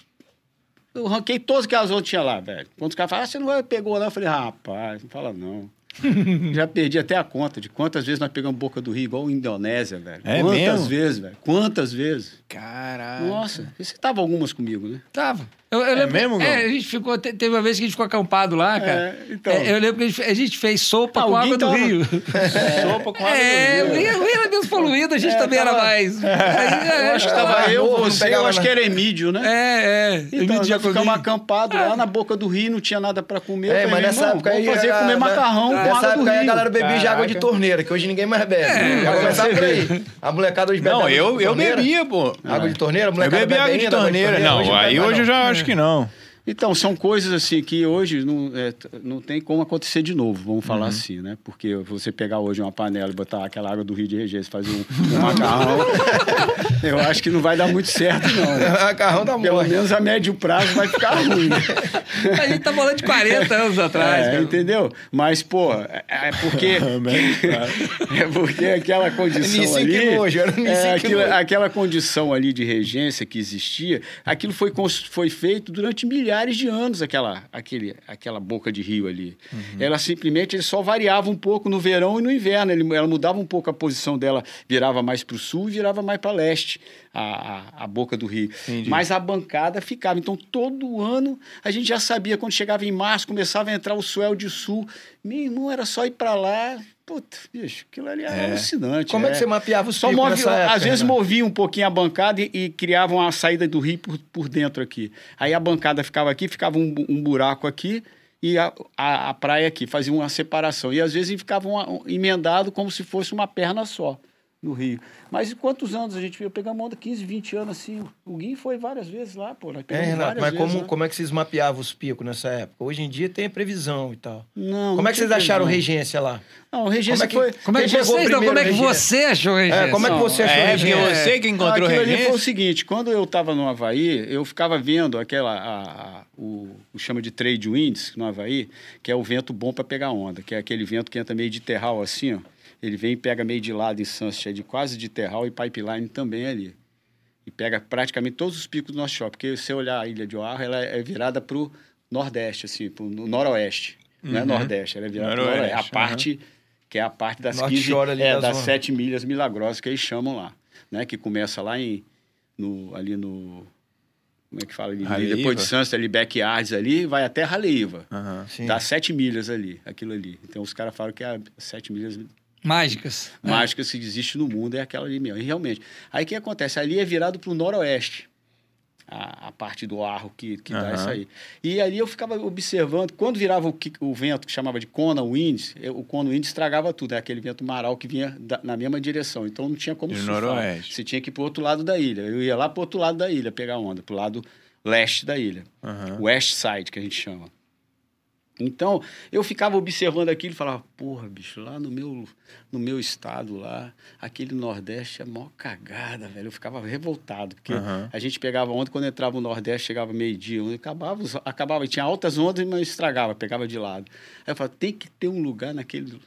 Speaker 3: eu ranquei todos que as outras tinha lá, velho. Quando os caras falam, ah, você não pegou lá, eu falei, rapaz, não fala não. Já perdi até a conta de quantas vezes nós pegamos boca do rio igual Indonésia, velho.
Speaker 1: É
Speaker 3: quantas
Speaker 1: mesmo?
Speaker 3: vezes, velho? Quantas vezes?
Speaker 1: Caralho.
Speaker 3: Nossa, você tava algumas comigo, né?
Speaker 2: Tava. Eu, eu
Speaker 1: é
Speaker 2: lembro,
Speaker 1: mesmo,
Speaker 2: é, a gente ficou, teve uma vez que a gente ficou acampado lá, cara.
Speaker 3: É, então.
Speaker 2: É, eu lembro que a gente, a gente fez sopa com água do rio.
Speaker 1: Sopa com água
Speaker 2: é,
Speaker 1: do rio.
Speaker 2: É, o rio era menos poluído, a gente
Speaker 3: É,
Speaker 2: também
Speaker 3: tava-
Speaker 2: era mais.
Speaker 3: eu acho que tava eu,
Speaker 4: não
Speaker 3: você, eu acho que era Emídio, né?
Speaker 2: É, é.
Speaker 3: Então,
Speaker 2: Emílio Giacomin.
Speaker 3: ficamos acampados lá na boca do rio, não tinha nada pra comer.
Speaker 4: É,
Speaker 3: falei,
Speaker 4: mas nessa época aí.
Speaker 3: fazer comer
Speaker 4: a-
Speaker 3: macarrão com
Speaker 4: Nessa
Speaker 3: água do
Speaker 4: aí a
Speaker 3: rio.
Speaker 4: galera bebia de água de torneira, que hoje ninguém mais bebe. Já
Speaker 3: você
Speaker 4: por aí. A molecada hoje bebe
Speaker 1: Não, eu, bebia, pô.
Speaker 4: Água de torneira? A
Speaker 1: Eu
Speaker 4: molecada
Speaker 1: bebi
Speaker 4: bebe
Speaker 1: água de torneira. Não, aí hoje eu já acho que não.
Speaker 3: Então, são coisas assim que hoje não, é, não tem como acontecer de novo, vamos falar
Speaker 1: Uhum.
Speaker 3: assim, né? Porque você pegar hoje uma panela e botar aquela água do Rio de Regência e fazer um, um macarrão, eu acho que não vai dar muito certo, não. né?
Speaker 4: Macarrão da
Speaker 3: Pelo
Speaker 4: morte.
Speaker 3: menos a médio prazo vai ficar ruim.
Speaker 2: A gente tá falando de 40 anos atrás.
Speaker 3: É, entendeu? Mas, pô, é, é porque. é porque aquela condição
Speaker 4: Nissin
Speaker 3: ali.
Speaker 4: que nojo, era
Speaker 3: é, aquilo- aquela condição ali de regência que existia, aquilo foi, foi feito durante milhares de anos, aquela, aquele, aquela boca de rio ali. Ela simplesmente ele só variava um pouco no verão e no inverno. Ele, ela mudava um pouco a posição dela, virava mais para o sul e virava mais para leste. A, a, a boca do rio. Entendi. Mas a bancada ficava. Então, todo ano, a gente já sabia, quando chegava em março, começava a entrar o Suel de Sul. Meu irmão, era só ir para lá. Puta, bicho, aquilo ali era é. alucinante.
Speaker 4: Como é. é. que você mapeava os
Speaker 3: Só
Speaker 4: move, época,
Speaker 3: Às vezes movia um pouquinho a bancada e, e criavam a saída do rio por, por dentro aqui. Aí a bancada ficava aqui, ficava um, um buraco aqui e a, a, a, praia aqui, fazia uma separação. E às vezes ficavam um, emendado como se fosse uma perna só no Rio. Mas quantos anos a gente veio pegar onda? 15, 20 anos assim. O Gui foi várias vezes lá, pô.
Speaker 4: É, Renato, mas como, como é que vocês mapeavam os picos nessa época? Hoje em dia tem a previsão e tal.
Speaker 3: Não.
Speaker 4: Como
Speaker 3: não
Speaker 4: é que vocês acharam regência lá?
Speaker 3: Não, regência
Speaker 2: como é que, foi. Como é que, vocês, não, como é que você achou regência?
Speaker 4: É, como é que você achou
Speaker 1: é, regência? É, você que encontrou
Speaker 3: Aquilo
Speaker 1: regência.
Speaker 3: foi o seguinte: quando eu estava no Havaí, eu ficava vendo aquela. A, a, o, o chama de trade winds no Havaí, que é o vento bom para pegar onda, que é aquele vento que entra meio de terral assim, ó ele vem e pega meio de lado em Sunset, de quase de terral e pipeline também ali. E pega praticamente todos os picos do nosso shopping. Porque se você olhar a Ilha de Oahu, ela é virada para o nordeste, assim, para o noroeste. Uhum. Não é uhum. nordeste, ela é virada para o noroeste. A parte, uhum. que é a parte das Norte 15, é, das sete milhas milagrosas que eles chamam lá. Né? Que começa lá em, no, ali no como é que fala ali? Depois de Sunset, ali, backyards ali, vai até Raleiva. Uhum, Dá sete milhas ali, aquilo ali. Então os caras falam que é sete milhas
Speaker 2: Mágicas.
Speaker 3: É. Mágicas que existe no mundo é aquela ali mesmo. E realmente. Aí o que acontece? Ali é virado para o noroeste. A, a, parte do arro que, que uhum. dá isso aí. E ali eu ficava observando, quando virava o, o vento que chamava de Kona Wind, o Kona Wind estragava tudo, é aquele vento maral que vinha da, na mesma direção, então não tinha como
Speaker 1: de surfar. Noroeste.
Speaker 3: Você tinha que ir para o outro lado da ilha. Eu ia lá para o outro lado da ilha pegar onda, para o lado leste da ilha. Uhum. West Side, que a gente chama. Então, eu ficava observando aquilo e falava, porra, bicho, lá no meu, no meu estado, lá, aquele Nordeste é mó cagada, velho. Eu ficava revoltado, porque uhum. a gente pegava onda, quando entrava no Nordeste, chegava meio-dia, acabava, acabava, tinha altas ondas, mas estragava, pegava de lado. Aí eu falava, tem que ter um lugar naquele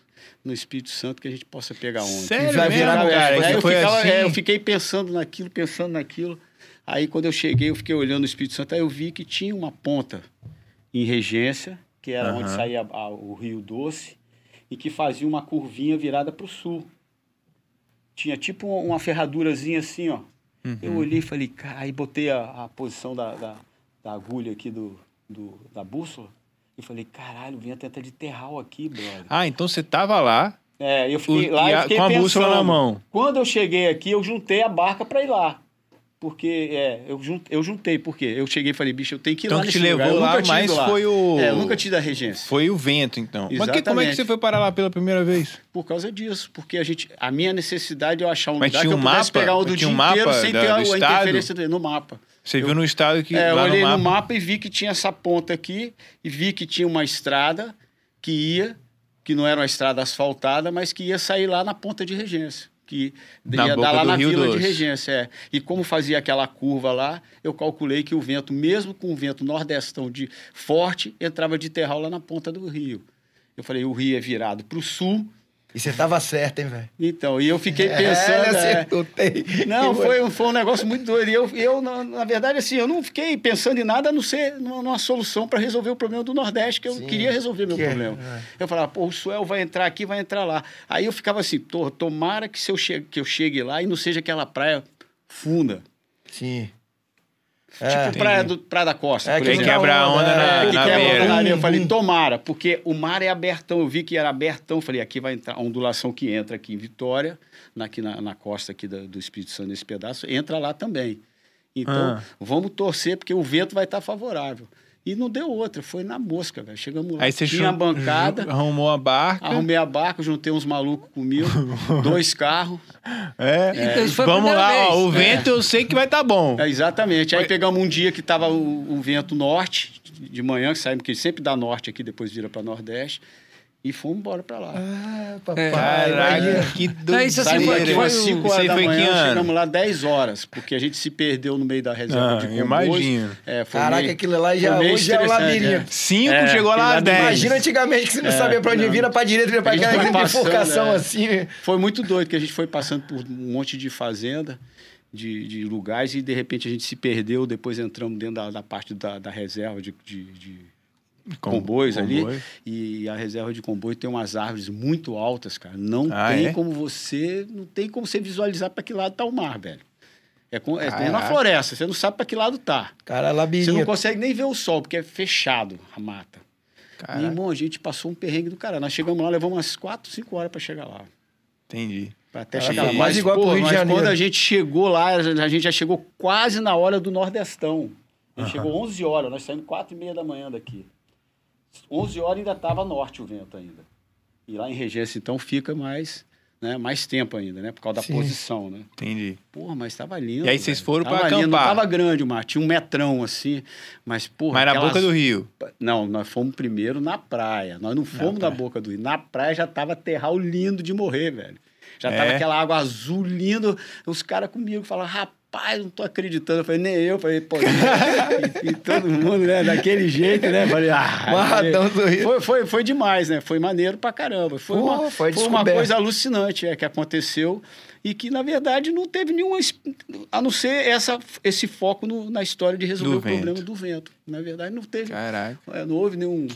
Speaker 3: no Espírito Santo que a gente possa pegar onda.
Speaker 1: Sério vai virar, cara?
Speaker 3: Aí eu, ficava, assim? é, eu fiquei pensando naquilo, pensando naquilo. Aí quando eu cheguei, eu fiquei olhando o Espírito Santo, aí eu vi que tinha uma ponta em regência, que era uhum. onde saía a, o Rio Doce, e que fazia uma curvinha virada para o sul. Tinha tipo uma ferradurazinha assim, ó. Uhum. Eu olhei e falei, cara, aí botei a, a posição da, da, da, agulha aqui do, do, da bússola e falei, caralho, vento entra de terral aqui, brother.
Speaker 1: Ah, então você tava lá.
Speaker 3: É, eu fiquei o, lá e fiquei
Speaker 1: com a
Speaker 3: pensando,
Speaker 1: bússola na mão.
Speaker 3: Quando eu cheguei aqui, eu juntei a barca para ir lá. Porque, é, eu, juntei, eu juntei, porque eu cheguei e falei, bicho, eu tenho que ir
Speaker 1: então
Speaker 3: lá
Speaker 1: que te levou lá, mas lá. foi o...
Speaker 3: É, eu nunca tive a regência.
Speaker 1: Foi o vento, então.
Speaker 3: Exatamente. Mas
Speaker 1: que, como é que você foi parar lá pela primeira vez?
Speaker 3: Por causa disso, porque a gente... A minha necessidade é eu achar um
Speaker 1: mas
Speaker 3: lugar que
Speaker 1: eu
Speaker 3: um
Speaker 1: pudesse
Speaker 3: mapa, pegar o do dia um inteiro sem
Speaker 1: da,
Speaker 3: ter a,
Speaker 1: a
Speaker 3: interferência do, no mapa.
Speaker 1: Você eu, viu no estado que...
Speaker 3: É, eu olhei no mapa... no mapa e vi que tinha essa ponta aqui, e vi que tinha uma estrada que ia, que não era uma estrada asfaltada, mas que ia sair lá na ponta de regência que
Speaker 1: na
Speaker 3: ia
Speaker 1: dar
Speaker 3: lá na
Speaker 1: Rio
Speaker 3: Vila
Speaker 1: Doce.
Speaker 3: de Regência. É. E como fazia aquela curva lá, eu calculei que o vento, mesmo com o vento nordestão de forte, entrava de terral lá na ponta do rio. Eu falei, o rio é virado para o sul,
Speaker 4: e você tava certo, hein, velho?
Speaker 3: Então, e eu fiquei é, pensando. É, é... Não, foi, foi um negócio muito doido. E eu, eu na, na, verdade, assim, eu não fiquei pensando em nada a não ser numa, solução para resolver o problema do Nordeste, que eu Sim, queria resolver meu que é, problema. É. Eu falava, pô, o Suel vai entrar aqui, vai entrar lá. Aí eu ficava assim, tomara que, se eu chegue, que eu chegue lá e não seja aquela praia funda.
Speaker 4: Sim.
Speaker 3: É, tipo praia, do, praia da Costa,
Speaker 1: é, por exemplo. quebra a onda na,
Speaker 3: é,
Speaker 1: na beira.
Speaker 3: Eu falei, tomara, porque o mar é abertão. Eu vi que era abertão. Eu falei, aqui vai entrar a ondulação que entra aqui em Vitória, na, aqui na, na costa aqui do, do Espírito Santo, nesse pedaço, entra lá também. Então, ah. vamos torcer, porque o vento vai estar favorável. E não deu outra, foi na mosca, velho. Chegamos lá,
Speaker 1: Aí você
Speaker 3: tinha a bancada.
Speaker 1: Arrumou a barca.
Speaker 3: Arrumei a barca, juntei uns malucos comigo, dois carros.
Speaker 1: É, é. Então, vamos lá, ó, o vento é. eu sei que vai estar tá bom.
Speaker 3: É, exatamente. Aí pegamos um dia que tava o, o vento norte, de manhã, que saímos, que sempre dá norte aqui, depois vira para nordeste. E fomos embora pra lá.
Speaker 4: Ah, papai.
Speaker 1: É. Caraca, que doideira.
Speaker 3: Isso assim, foi, foi 5 horas da manhã, chegamos lá 10 horas, porque a gente se perdeu no meio da reserva ah, de comboios.
Speaker 1: Imagina.
Speaker 3: É,
Speaker 4: Caraca, meio, aquilo lá já hoje é o labirinto.
Speaker 1: 5 é. chegou lá 10.
Speaker 4: Imagina antigamente que você não é, sabia pra onde vira, pra direita, vira pra aquela bifurcação é. assim.
Speaker 3: Foi muito doido, que a gente foi passando por um monte de fazenda. De, de lugares e de repente a gente se perdeu. Depois entramos dentro da, da parte da, da reserva de, de, de com, comboios ali. E a reserva de comboio tem umas árvores muito altas, cara. Não ah, tem é? como você. Não tem como você visualizar para que lado tá o mar, velho. É, com, é na floresta, você não sabe para que lado tá.
Speaker 4: Cara, labirinto.
Speaker 3: Você não consegue nem ver o sol, porque é fechado a mata. Caraca. Meu irmão, a gente passou um perrengue do cara. Nós chegamos lá, levamos umas 4, 5 horas para chegar lá.
Speaker 1: Entendi.
Speaker 3: Pra até chegar lá. Mas, igual pô, Rio mas quando a gente chegou lá, a gente já chegou quase na hora do Nordestão. A gente chegou 11 horas, nós saímos 4 e meia da manhã daqui. 11 horas ainda estava norte o vento ainda. E lá em Regência, então, fica mais né, mais tempo ainda, né? Por causa da Sim. posição, né?
Speaker 1: Entendi.
Speaker 3: Porra, mas estava lindo.
Speaker 1: E aí vocês foram para acampar?
Speaker 3: Lindo. Não tava grande o mar, tinha um metrão assim, mas porra...
Speaker 1: Mas na aquelas... boca do rio?
Speaker 3: Não, nós fomos primeiro na praia. Nós não fomos na, na boca do rio. Na praia já tava terral lindo de morrer, velho. Já é. tava aquela água azul lindo. Os caras comigo falaram, rapaz, rapaz, não tô acreditando. Eu falei, nem eu. Falei, pô, e, e, todo mundo, né, daquele jeito, né? Falei, ah.
Speaker 4: Marradão do Rio.
Speaker 3: Foi, foi, foi demais, né? Foi maneiro pra caramba. Foi, Pô, uma, foi, foi uma coisa alucinante é, que aconteceu e que, na verdade, não teve nenhuma. A não ser essa, esse foco no, na história de resolver do o vento. problema do vento. Na verdade, não teve.
Speaker 1: Caraca.
Speaker 3: É, não houve nenhum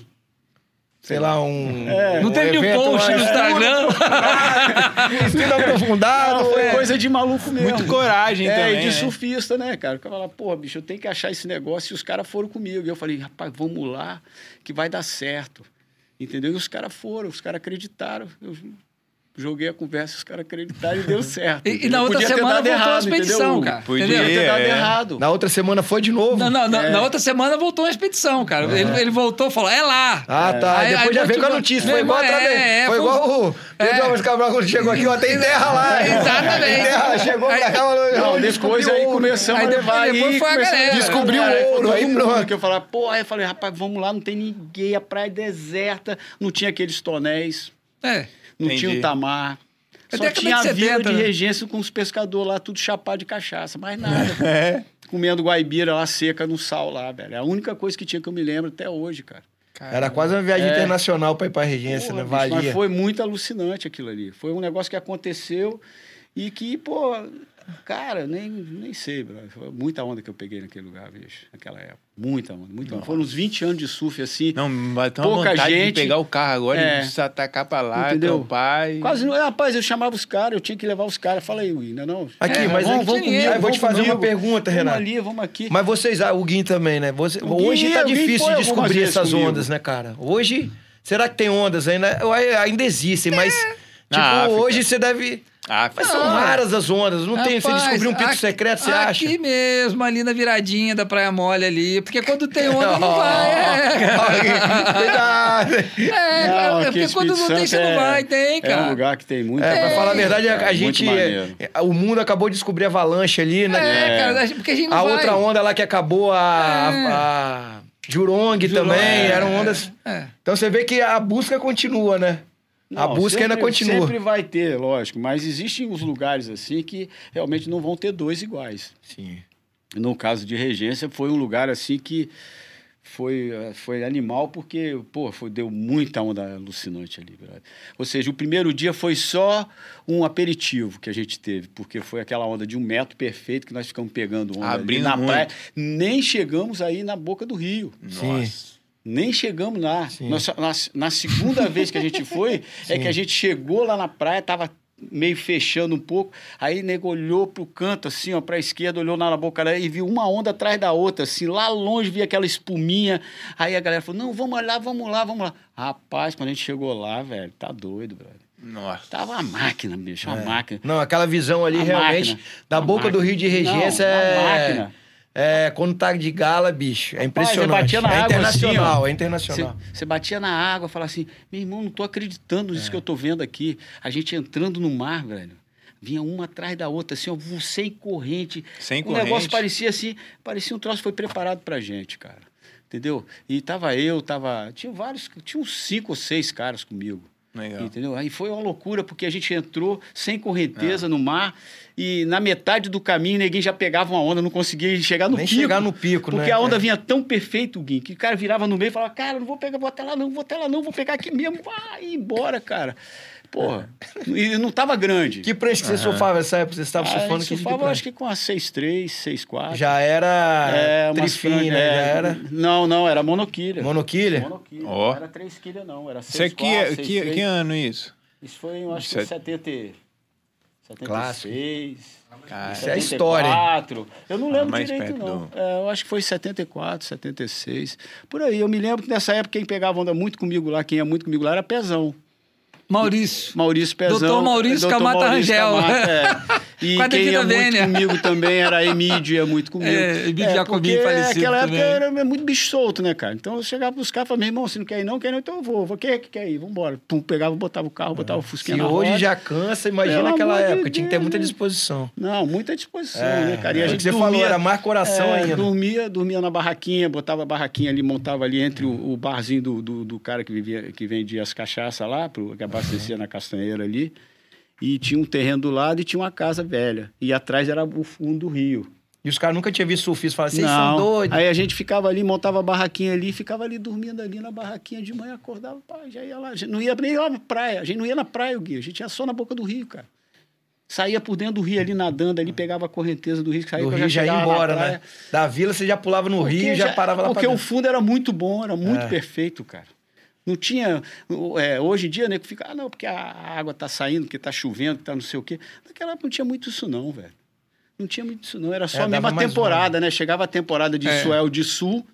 Speaker 4: sei lá, um.
Speaker 2: É, não teve um post no Instagram.
Speaker 4: Estudo aprofundado. Não,
Speaker 3: foi é. coisa de maluco mesmo.
Speaker 1: Muito coragem
Speaker 3: é,
Speaker 1: também.
Speaker 3: E de surfista, né, cara? O cara fala, porra, bicho, eu tenho que achar esse negócio. E os caras foram comigo. E eu falei, rapaz, vamos lá, que vai dar certo. Entendeu? E os caras foram, os caras acreditaram. Eu joguei a conversa, os caras acreditaram e deu certo.
Speaker 2: E, e na outra semana voltou errado, a expedição, entendeu? cara.
Speaker 3: Podia entendeu? ter dado é. errado.
Speaker 4: Na outra semana foi de novo.
Speaker 2: Não, não, é. na outra semana voltou a expedição, cara. É. Ele, ele voltou e falou, é lá.
Speaker 4: Ah, tá. Aí, Depois aí, já veio com a notícia. Foi igual outra vez. É, foi igual o Pedro Alves Cabral quando chegou aqui, ó, tem terra lá.
Speaker 2: Exatamente.
Speaker 4: terra, chegou pra cá,
Speaker 3: não, depois aí começamos a levar
Speaker 2: depois foi a galera.
Speaker 4: Descobriu o ouro. Aí
Speaker 3: pronto. Que eu falei, pô, aí eu falei, rapaz, vamos lá, não tem ninguém, a praia deserta, não tinha aqueles tonéis.
Speaker 2: É.
Speaker 3: Não tinha o tamar. Só tinha a vila de né? regência com os pescadores lá, tudo chapado de cachaça, mais nada.
Speaker 1: é.
Speaker 3: Comendo guaibira lá seca no sal lá, velho. É a única coisa que tinha que eu me lembro até hoje, cara.
Speaker 4: Caramba. Era quase uma viagem é. internacional para ir para regência, Porra, né? Valia.
Speaker 3: Mas foi muito alucinante aquilo ali. Foi um negócio que aconteceu e que, pô, Cara, nem, nem sei, bro. Foi muita onda que eu peguei naquele lugar, bicho, naquela época. Muita onda, muita onda. Foram uns 20 anos de surf assim.
Speaker 1: Não, bateu uma pouca vontade gente, de pegar o carro agora é, e atacar pra lá, entendeu? pai.
Speaker 3: Quase não. Rapaz, eu chamava os caras, eu tinha que levar os caras. Fala aí, Will, não, não.
Speaker 4: Aqui, é, mas vamos, vamos comigo. Eu vou te fazer comigo. uma pergunta, Renato.
Speaker 3: Vamos ali, vamos aqui.
Speaker 4: Mas vocês, ah, o Guim também, né? Você, hoje tá difícil de descobrir essas comigo. ondas, né, cara? Hoje, será que tem ondas ainda? Ainda existem, mas. Tipo, hoje você deve.
Speaker 1: Ah,
Speaker 4: Mas são raras as ondas. Não Rapaz, tem. Você descobriu um pico aqui, secreto, você
Speaker 2: aqui
Speaker 4: acha?
Speaker 2: Aqui mesmo, ali na viradinha da Praia Mole ali. Porque quando tem onda, não vai. É, é, não, é porque quando não tem, você não vai. Tem, cara.
Speaker 3: É um lugar que tem muito.
Speaker 4: É, pra falar a verdade, a, a gente. É, o mundo acabou de descobrir avalanche ali,
Speaker 2: né? É, cara, porque a gente não
Speaker 4: A
Speaker 2: vai.
Speaker 4: outra onda lá que acabou, a, a, a Jurong, Jurong também, eram ondas. Então você vê que a busca continua, né? Não, a busca sempre, ainda continua.
Speaker 3: Sempre vai ter, lógico, mas existem os lugares assim que realmente não vão ter dois iguais.
Speaker 4: Sim.
Speaker 3: No caso de Regência, foi um lugar assim que foi, foi animal porque, pô, foi, deu muita onda alucinante ali. Brother. Ou seja, o primeiro dia foi só um aperitivo que a gente teve, porque foi aquela onda de um metro perfeito que nós ficamos pegando onda
Speaker 1: Abrindo
Speaker 3: na
Speaker 1: muito.
Speaker 3: praia. Nem chegamos aí na boca do rio.
Speaker 1: Nossa. Sim.
Speaker 3: Nem chegamos lá. Na, na, segunda vez que a gente foi, é que a gente chegou lá na praia, tava meio fechando um pouco. Aí nego olhou pro canto, assim, ó, pra esquerda, olhou na boca dela e viu uma onda atrás da outra, assim, lá longe via aquela espuminha. Aí a galera falou: não, vamos lá, vamos lá, vamos lá. Rapaz, quando a gente chegou lá, velho, tá doido, brother.
Speaker 1: Nossa.
Speaker 3: Tava uma máquina, bicho, uma é. máquina.
Speaker 4: Não, aquela visão ali realmente máquina. da boca máquina. do Rio de Regência não, é. Máquina. É, quando tá de gala, bicho, é impressionante. Rapaz, batia na é água internacional, assim, é internacional.
Speaker 3: Você batia na água, falava assim, meu irmão, não tô acreditando nisso é. que eu tô vendo aqui. A gente entrando no mar, velho. Vinha uma atrás da outra, assim, ó, sem corrente.
Speaker 1: Sem corrente.
Speaker 3: O negócio parecia assim, parecia um troço que foi preparado pra gente, cara. Entendeu? E tava eu, tava. Tinha vários, tinha uns cinco ou seis caras comigo.
Speaker 1: Legal.
Speaker 3: Entendeu? Aí foi uma loucura, porque a gente entrou sem correnteza é. no mar e na metade do caminho ninguém já pegava uma onda, não conseguia chegar no
Speaker 4: Nem
Speaker 3: pico.
Speaker 4: chegar no pico,
Speaker 3: Porque né? a onda é. vinha tão perfeito, Gui, que o cara virava no meio e falava, cara, não vou pegar, vou até lá não, vou até lá não, vou pegar aqui mesmo. Ir embora, cara. Porra. E não tava grande.
Speaker 4: Que prancha que você surfava nessa época? Você estava ah, surfando
Speaker 3: que surfava, acho que com a 6,3, 6,4.
Speaker 4: Já era
Speaker 3: é,
Speaker 4: trifine, né?
Speaker 3: É,
Speaker 4: já era...
Speaker 3: Não, não, era monoquilha.
Speaker 4: Monoquilha?
Speaker 3: Monoquilha. Oh. Não era 3 quilha, não. Era 6,
Speaker 1: Isso aqui, 4, 6, que, 3. que ano isso?
Speaker 3: Isso foi, eu acho que em 70... 76.
Speaker 4: Cara, isso é história.
Speaker 3: Eu não lembro Mais direito, não. Do... É, eu acho que foi 74, 76. Por aí. Eu me lembro que nessa época quem pegava onda muito comigo lá, quem ia muito comigo lá era Pezão.
Speaker 2: Maurício.
Speaker 3: Maurício Pezão.
Speaker 2: Doutor Maurício Camata Rangel. Camata, é.
Speaker 3: E quem ia muito comigo também era Emílio, ia muito comigo. É,
Speaker 2: Emílio é, Jacobinho falecido
Speaker 3: naquela
Speaker 2: época
Speaker 3: era muito bicho solto, né, cara? Então eu chegava pros caras e falava, meu irmão, se não quer ir não, quer ir não, então eu vou. vou quem é que quer ir? Vambora. Pum, pegava, botava o carro, botava o fusquinha
Speaker 4: Se
Speaker 3: na
Speaker 4: hoje
Speaker 3: roda.
Speaker 4: já cansa, imagina naquela época. Tinha que ter muita disposição.
Speaker 3: Não, muita disposição, é, né, cara? E a gente
Speaker 4: você
Speaker 3: dormia,
Speaker 4: falou, era mais coração
Speaker 3: é,
Speaker 4: ainda.
Speaker 3: Dormia, dormia na barraquinha, botava a barraquinha ali, montava ali entre o, o barzinho do, do, do, cara que, vivia, que vendia as cachaças lá, pro, que abastecia na castanheira ali e tinha um terreno do lado e tinha uma casa velha. E atrás era o fundo do rio.
Speaker 4: E os caras nunca tinham visto surfista, falavam, vocês são doidos.
Speaker 3: Aí a gente ficava ali, montava a barraquinha ali, ficava ali dormindo ali na barraquinha de manhã, acordava, pá, já ia lá. A gente não ia nem lá na praia, a gente não ia na praia, o guia, a gente ia só na boca do rio, cara. Saía por dentro do rio ali nadando, ali pegava a correnteza do rio, saía
Speaker 4: do rio já, já ia embora, né? Da vila você já pulava no porque rio e já, já parava lá
Speaker 3: Porque o fundo era muito bom, era muito é. perfeito, cara. Não tinha. É, hoje em dia, né, que fica, ah, não, porque a água está saindo, porque está chovendo, está não sei o quê. Naquela época não tinha muito isso, não, velho. Não tinha muito isso, não. Era só é, a mesma temporada, né? Chegava a temporada de é. Suel de sul,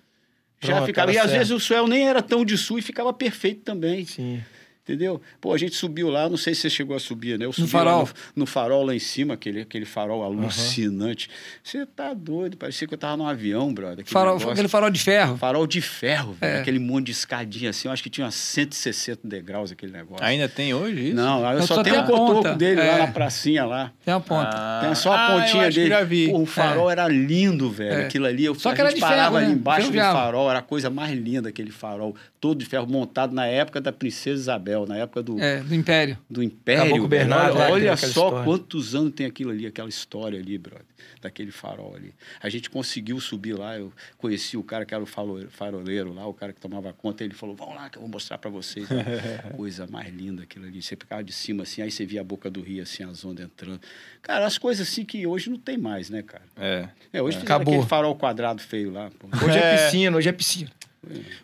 Speaker 3: já Pronto, ficava. E às vezes o Suel nem era tão de sul e ficava perfeito também.
Speaker 4: Sim.
Speaker 3: Entendeu? Pô, a gente subiu lá, não sei se você chegou a subir, né? Eu subi
Speaker 2: no farol?
Speaker 3: No, no, farol lá em cima, aquele, aquele farol alucinante. Você uhum. tá doido, parecia que eu tava num avião, brother. Aquele,
Speaker 2: farol, aquele farol de ferro.
Speaker 3: Farol de ferro, velho. É. Aquele monte de escadinha assim, eu acho que tinha umas 160 degraus aquele negócio.
Speaker 1: Ainda tem hoje isso?
Speaker 3: Não, eu, eu só, só tenho o cotoco dele é. lá na pracinha lá.
Speaker 2: Tem a ponta.
Speaker 3: Ah. Tem só a pontinha ah, dele. já vi. Pô, o farol é. era lindo, velho. É. Aquilo ali, eu,
Speaker 2: só que era de parava ferro,
Speaker 3: ali
Speaker 2: né?
Speaker 3: embaixo do farol, era a coisa mais linda aquele farol. Todo de ferro, montado na época da Princesa Isabel, na época do...
Speaker 2: É, do Império.
Speaker 3: Do Império.
Speaker 4: Bernardo,
Speaker 3: olha, olha só história. quantos anos tem aquilo ali, aquela história ali, brother, daquele farol ali. A gente conseguiu subir lá, eu conheci o cara que era o faroleiro lá, o cara que tomava conta, ele falou, vamos lá que eu vou mostrar para vocês. Coisa mais linda aquilo ali. Você ficava de cima assim, aí você via a boca do rio assim, as ondas entrando. Cara, as coisas assim que hoje não tem mais, né, cara?
Speaker 1: É.
Speaker 3: é hoje é. Acabou. aquele farol quadrado feio lá.
Speaker 4: Pô. Hoje é, é piscina, hoje é piscina.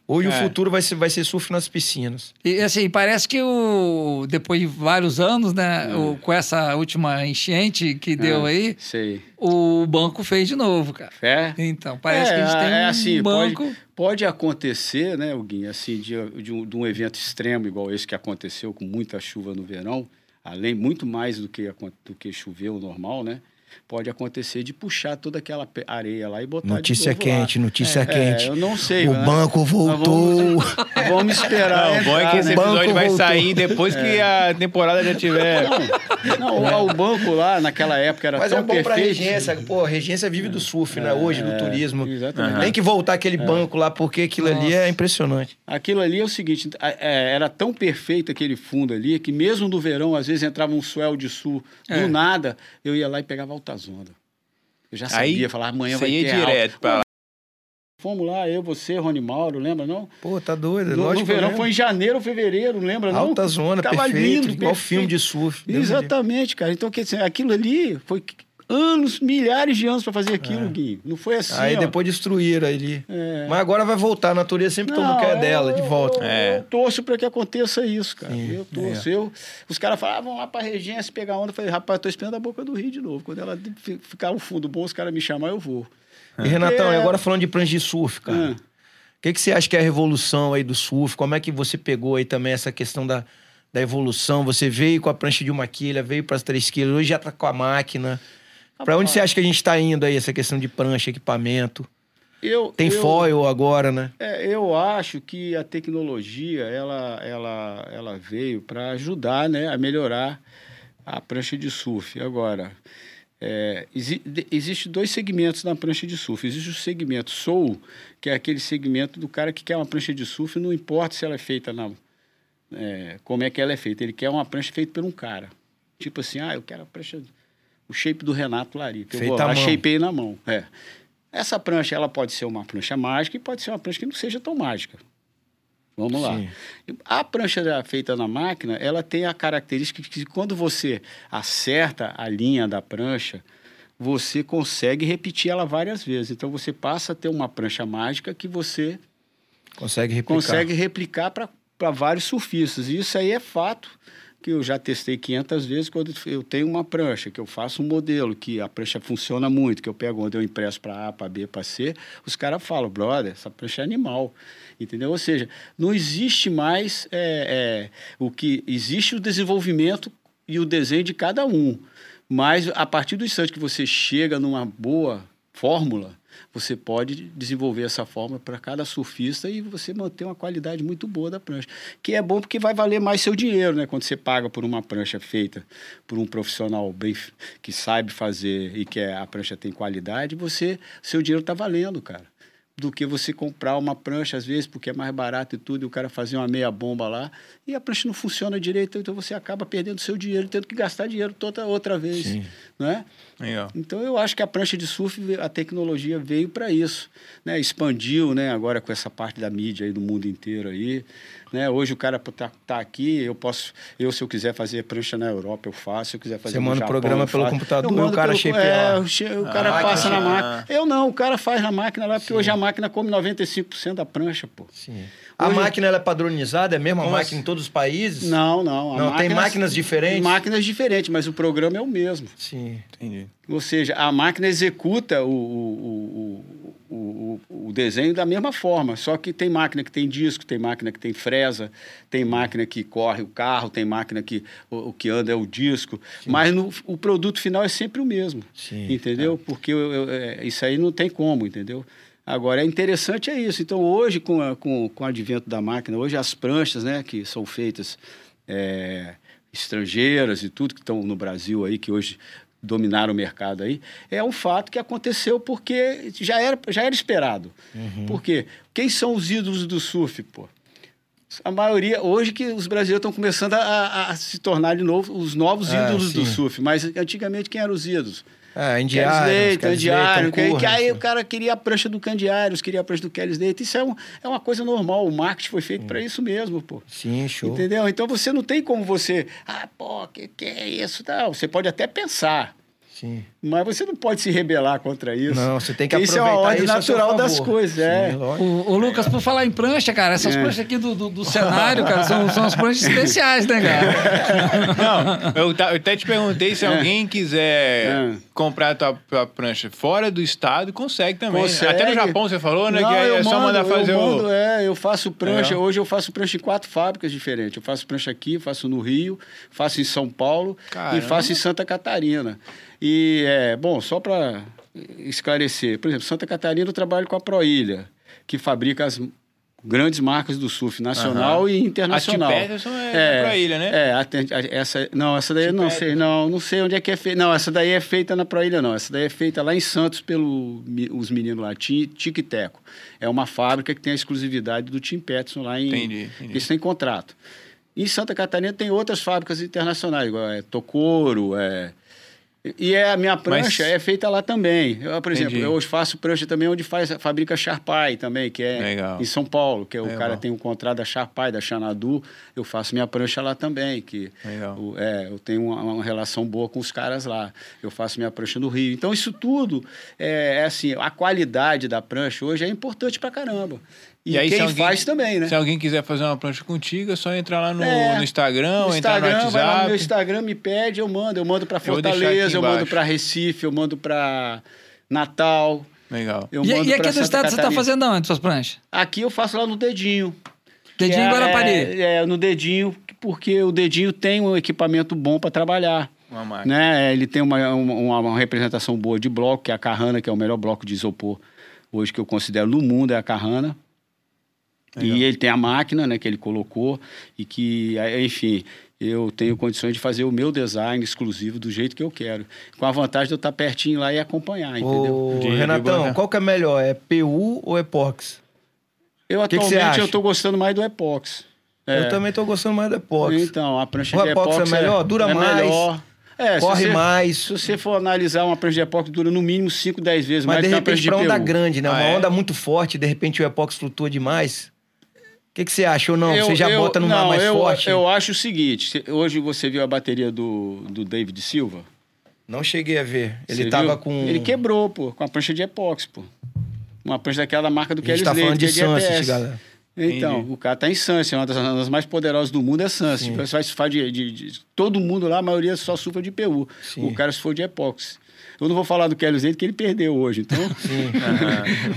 Speaker 4: Hoje é. o futuro vai ser, vai ser surf nas piscinas.
Speaker 2: E assim, parece que o, depois de vários anos, né, é. o, com essa última enchente que deu é. aí,
Speaker 3: Sei.
Speaker 2: o banco fez de novo, cara.
Speaker 3: É?
Speaker 2: Então, parece que a gente é, tem é um assim, banco...
Speaker 3: Pode, pode acontecer, né, Guinho, assim, de, de, um, de um evento extremo igual esse que aconteceu com muita chuva no verão, além, muito mais do que, do que choveu normal, né? Pode acontecer de puxar toda aquela areia lá e botar
Speaker 4: Notícia quente,
Speaker 3: lá.
Speaker 4: notícia é, quente.
Speaker 3: É, eu não sei.
Speaker 4: O
Speaker 3: né?
Speaker 4: banco voltou.
Speaker 3: Vamos, vamos, esperar.
Speaker 1: Não, o bom é que esse episódio vai voltou. sair depois que é. a temporada já tiver.
Speaker 3: Não, não o, o, banco lá naquela época era
Speaker 4: Mas
Speaker 3: tão
Speaker 4: é bom
Speaker 3: perfeito.
Speaker 4: pra regência. Pô, a regência vive do surf, né? Hoje, do
Speaker 3: é,
Speaker 4: turismo.
Speaker 3: Exatamente.
Speaker 4: Tem que voltar aquele é. banco lá, porque aquilo Nossa. ali é impressionante.
Speaker 3: Aquilo ali é o seguinte: era tão perfeito aquele fundo ali que mesmo no verão, às vezes entrava um swell de sul do nada, eu ia lá e pegava altas ondas. Eu já sabia, Aí, falar amanhã vai ter
Speaker 1: direto para lá.
Speaker 3: Fomos lá, eu, você, Rony Mauro, lembra não?
Speaker 4: Pô, tá doido.
Speaker 3: No,
Speaker 4: lógico
Speaker 3: no verão, foi em janeiro ou fevereiro, lembra não?
Speaker 4: Alta zona, Tava perfeito, lindo, igual perfeito. filme de surf.
Speaker 3: Exatamente, cara. Então, quer dizer, aquilo ali foi anos, milhares de anos para fazer aquilo, é. Gui. Não foi assim.
Speaker 4: Aí
Speaker 3: ó.
Speaker 4: depois destruíram ali. É. Mas agora vai voltar. A natureza sempre toma o que é dela, de volta.
Speaker 3: Eu,
Speaker 4: é.
Speaker 3: eu torço para que aconteça isso, cara. Sim. Eu torço. É. Eu, os caras falavam, ah, lá para a Regência pegar onda. Eu falei, rapaz, tô esperando a boca do rio de novo. Quando ela ficar o fundo bom, os caras me chamar, eu vou.
Speaker 4: E, Renatão, e agora falando de prancha de surf, cara. O que, que você acha que é a revolução aí do surf? Como é que você pegou aí também essa questão da, da evolução? Você veio com a prancha de uma quilha, veio para as três quilos, hoje já tá com a máquina. Para onde você acha que a gente está indo aí, essa questão de prancha, equipamento?
Speaker 3: Eu,
Speaker 4: Tem
Speaker 3: eu,
Speaker 4: foil agora, né?
Speaker 3: É, eu acho que a tecnologia ela, ela, ela veio para ajudar né, a melhorar a prancha de surf. Agora, é, exi existe dois segmentos na prancha de surf. Existe o segmento soul, que é aquele segmento do cara que quer uma prancha de surf, não importa se ela é feita na. É, como é que ela é feita. Ele quer uma prancha feita por um cara. Tipo assim, ah, eu quero a prancha o shape do Renato Larica. Eu Feita vou lá, shapeei na mão. É. Essa prancha, ela pode ser uma prancha mágica e pode ser uma prancha que não seja tão mágica. Vamos lá. A prancha feita na máquina, ela tem a característica que quando você acerta a linha da prancha, você consegue repetir ela várias vezes. Então você passa a ter uma prancha mágica que você
Speaker 4: consegue replicar,
Speaker 3: consegue replicar para vários surfistas. E isso aí é fato que eu já testei 500 vezes quando eu tenho uma prancha, que eu faço um modelo, que a prancha funciona muito, que eu pego onde eu impresso para A, para B, para C, os caras falam, brother, essa prancha é animal. Entendeu? Ou seja, não existe mais é, é, o que. Existe o desenvolvimento e o desenho de cada um. Mas a partir do instante que você chega numa boa fórmula, você pode desenvolver essa forma para cada surfista e você manter uma qualidade muito boa da prancha. Que é bom porque vai valer mais seu dinheiro, né? Quando você paga por uma prancha feita por um profissional bem que sabe fazer e que é, a prancha tem qualidade, você seu dinheiro está valendo, cara do que você comprar uma prancha, às vezes, porque é mais barato e tudo, e o cara fazer uma meia bomba lá, e a prancha não funciona direito, então você acaba perdendo seu dinheiro, tendo que gastar dinheiro toda outra vez. Sim. Né? Então eu acho que a prancha de surf, a tecnologia veio para isso. Né? Expandiu né? agora com essa parte da mídia aí do mundo inteiro aí. Né? Hoje o cara tá, tá aqui, eu posso, eu se eu quiser fazer prancha na Europa, eu faço, se eu quiser fazer
Speaker 4: Você manda o programa pelo
Speaker 3: faço.
Speaker 4: computador o cara
Speaker 3: pelo, é, o, o cara ah, passa na máquina. Eu não, o cara faz na máquina lá, porque Sim. hoje a máquina come 95% da prancha, pô.
Speaker 4: Sim. A máquina ela é padronizada? É a mesma Nossa. máquina em todos os países?
Speaker 3: Não, não.
Speaker 4: não, tem máquinas diferentes?
Speaker 3: Máquinas diferentes, mas o programa é o mesmo.
Speaker 4: Sim, entendi.
Speaker 3: Ou seja, a máquina executa o, o, o, o, o desenho da mesma forma, só que tem máquina que tem disco, tem máquina que tem fresa, tem máquina que corre o carro, tem máquina que o, o que anda é o disco, Sim. mas no, o produto final é sempre o mesmo, Sim, entendeu? É. Porque eu, eu, é, isso aí não tem como, entendeu? Agora, é interessante é isso. Então, hoje, com, a, com, com o advento da máquina, hoje as pranchas, né, que são feitas é, estrangeiras e tudo que estão no Brasil aí, que hoje dominaram o mercado aí, é um fato que aconteceu porque já era, já era esperado. Uhum. Porque quem são os ídolos do surf, pô? A maioria, hoje que os brasileiros estão começando a, a, a, se tornar de novo os novos é, ídolos sim. do surf, mas antigamente quem eram os ídolos?
Speaker 4: É, Indiários,
Speaker 3: Candiário, que, que aí o cara queria a prancha do Candiários, queria a prancha do Kelly Slater. Isso é, um, é uma coisa normal, o marketing foi feito para isso mesmo, pô.
Speaker 4: Sim, show.
Speaker 3: Entendeu? Então você não tem como você, ah, pô, que, que é isso? Não, você pode até pensar,
Speaker 4: Sim.
Speaker 3: Mas você não pode se rebelar contra isso.
Speaker 4: Não, você tem que aproveitar isso. é uma ordem
Speaker 3: natural das coisas, Sim, é.
Speaker 2: O, o, Lucas, por falar em prancha, cara, essas é. pranchas aqui do, do, do cenário, cara, são, são as pranchas especiais, né, cara?
Speaker 1: Não, eu, eu até te perguntei se é. alguém quiser é. comprar a tua, tua, prancha fora do estado, consegue também. Consegue. Até no Japão você falou, né? Não, que é só mandar fazer
Speaker 3: eu mando, o... É, eu faço prancha, hoje eu faço prancha em quatro fábricas diferentes. Eu faço prancha aqui, faço no Rio, faço em São Paulo Caramba. e faço em Santa Catarina. E, é, bom, só para esclarecer, por exemplo, Santa Catarina eu trabalho com a Proilha, que fabrica as grandes marcas do surf nacional uhum. e internacional. A
Speaker 1: é, é Proilha, né?
Speaker 3: É, a, a, essa, não, essa daí eu não sei, não, não sei onde é que é feita. Não, essa daí é feita na Proilha, não. Essa daí é feita lá em Santos pelos os meninos lá, Tic Teco. É uma fábrica que tem a exclusividade do Tim Peterson lá em... Entendi, entendi. Eles têm contrato. Em Santa Catarina tem outras fábricas internacionais, igual é Tocoro, é... E é, a minha prancha Mas... é feita lá também. Eu, por exemplo, Entendi. eu faço prancha também onde faz, fabrica Sharpai também, que é Legal. em São Paulo, que é, o cara tem um contrato da Sharpai, da Xanadu. Eu faço minha prancha lá também, que o, é, eu tenho uma, uma, relação boa com os caras lá. Eu faço minha prancha no Rio. Então, isso tudo é, é assim, a qualidade da prancha hoje é importante pra caramba. E, e aí, quem alguém, faz também, né?
Speaker 1: Se alguém quiser fazer uma prancha contigo, é só entrar lá no, é, no Instagram, no entrar Instagram, no WhatsApp. Vai lá no
Speaker 3: meu Instagram, me pede, eu mando. Eu mando para Fortaleza, eu, eu mando para Recife, eu mando para Natal.
Speaker 1: Legal.
Speaker 2: Eu e, e aqui do estado você está fazendo onde suas pranchas?
Speaker 3: Aqui eu faço lá no dedinho.
Speaker 2: Dedinho em Guarapari?
Speaker 3: É, é, no dedinho, porque o dedinho tem um equipamento bom para trabalhar. Uma máquina. Né? Ele tem uma, uma, uma, representação boa de bloco, que é a Carrana, que é o melhor bloco de isopor hoje que eu considero no mundo, é a Carrana. Legal. E ele tem a máquina, né, que ele colocou e que, enfim, eu tenho condições de fazer o meu design exclusivo do jeito que eu quero. Com a vantagem de eu estar pertinho lá e acompanhar, entendeu? Ô,
Speaker 4: Renatão, qual que é melhor? É PU ou Epox?
Speaker 3: Eu que atualmente que eu estou gostando mais do Epox.
Speaker 4: É. Eu também estou gostando mais do Epox.
Speaker 3: Então, a prancha
Speaker 4: o
Speaker 3: de Epox,
Speaker 4: Epox é melhor, dura
Speaker 3: é
Speaker 4: mais.
Speaker 3: Melhor.
Speaker 4: É, corre
Speaker 3: se você,
Speaker 4: mais.
Speaker 3: Se você for analisar uma prancha de epóxi, dura no mínimo 5, 10 vezes
Speaker 4: Mas
Speaker 3: mais
Speaker 4: de repente,
Speaker 3: para
Speaker 4: onda grande, né? Ah, uma é? onda muito forte, de repente o epóxi flutua demais que, que você acha ou não? Eu, você já eu, bota numa não, mais
Speaker 3: eu,
Speaker 4: forte?
Speaker 3: Eu acho o seguinte: hoje você viu a bateria do, do David Silva?
Speaker 4: Não cheguei a ver. Ele você tava viu? com.
Speaker 3: Ele quebrou, pô, com a prancha de epóxi, pô. Uma prancha daquela marca do Kelly
Speaker 4: Slater. A gente tá falando de, de Sunset, galera.
Speaker 3: Então, Entendi. o cara tá em Sunset, uma das, uma das, mais poderosas do mundo é Sunset. Você faz, faz de, de, de, Todo mundo lá, a maioria só sufra de PU. Sim. O cara se for de epóxi. Eu não vou falar do Kelly Zente, que ele perdeu hoje, então. Sim.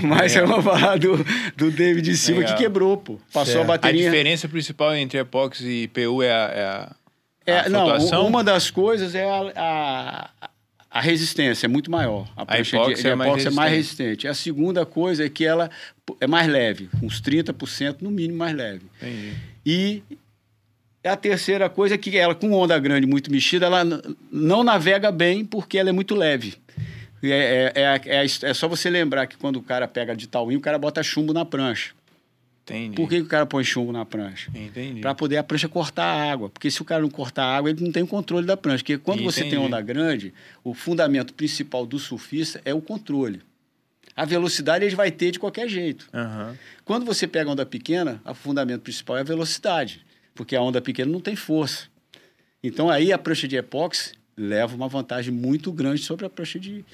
Speaker 3: Mas eu vou falar do, do David Silva, Legal. que quebrou, pô. Passou certo. a bateria.
Speaker 1: A diferença principal entre epóxi e PU é a. É a...
Speaker 3: É, não, uma das coisas é a, a, a resistência é muito maior.
Speaker 1: A, a epóxi, de, de é, mais é mais resistente.
Speaker 3: A segunda coisa é que ela é mais leve, uns 30% no mínimo mais leve.
Speaker 1: Entendi.
Speaker 3: E a terceira coisa é que ela, com onda grande muito mexida, ela não navega bem porque ela é muito leve. É, é, é, é, é só você lembrar que quando o cara pega de tauinho, o cara bota chumbo na prancha.
Speaker 1: Entendi.
Speaker 3: Por que o cara põe chumbo na prancha?
Speaker 1: Entendi.
Speaker 3: Para poder a prancha cortar a água. Porque se o cara não cortar a água, ele não tem o controle da prancha. Porque quando Entendi. você tem onda grande, o fundamento principal do surfista é o controle. A velocidade ele vai ter de qualquer jeito.
Speaker 1: Uhum.
Speaker 3: Quando você pega onda pequena, o fundamento principal é a velocidade. Porque a onda pequena não tem força. Então aí a prancha de epóxi leva uma vantagem muito grande sobre a prancha de,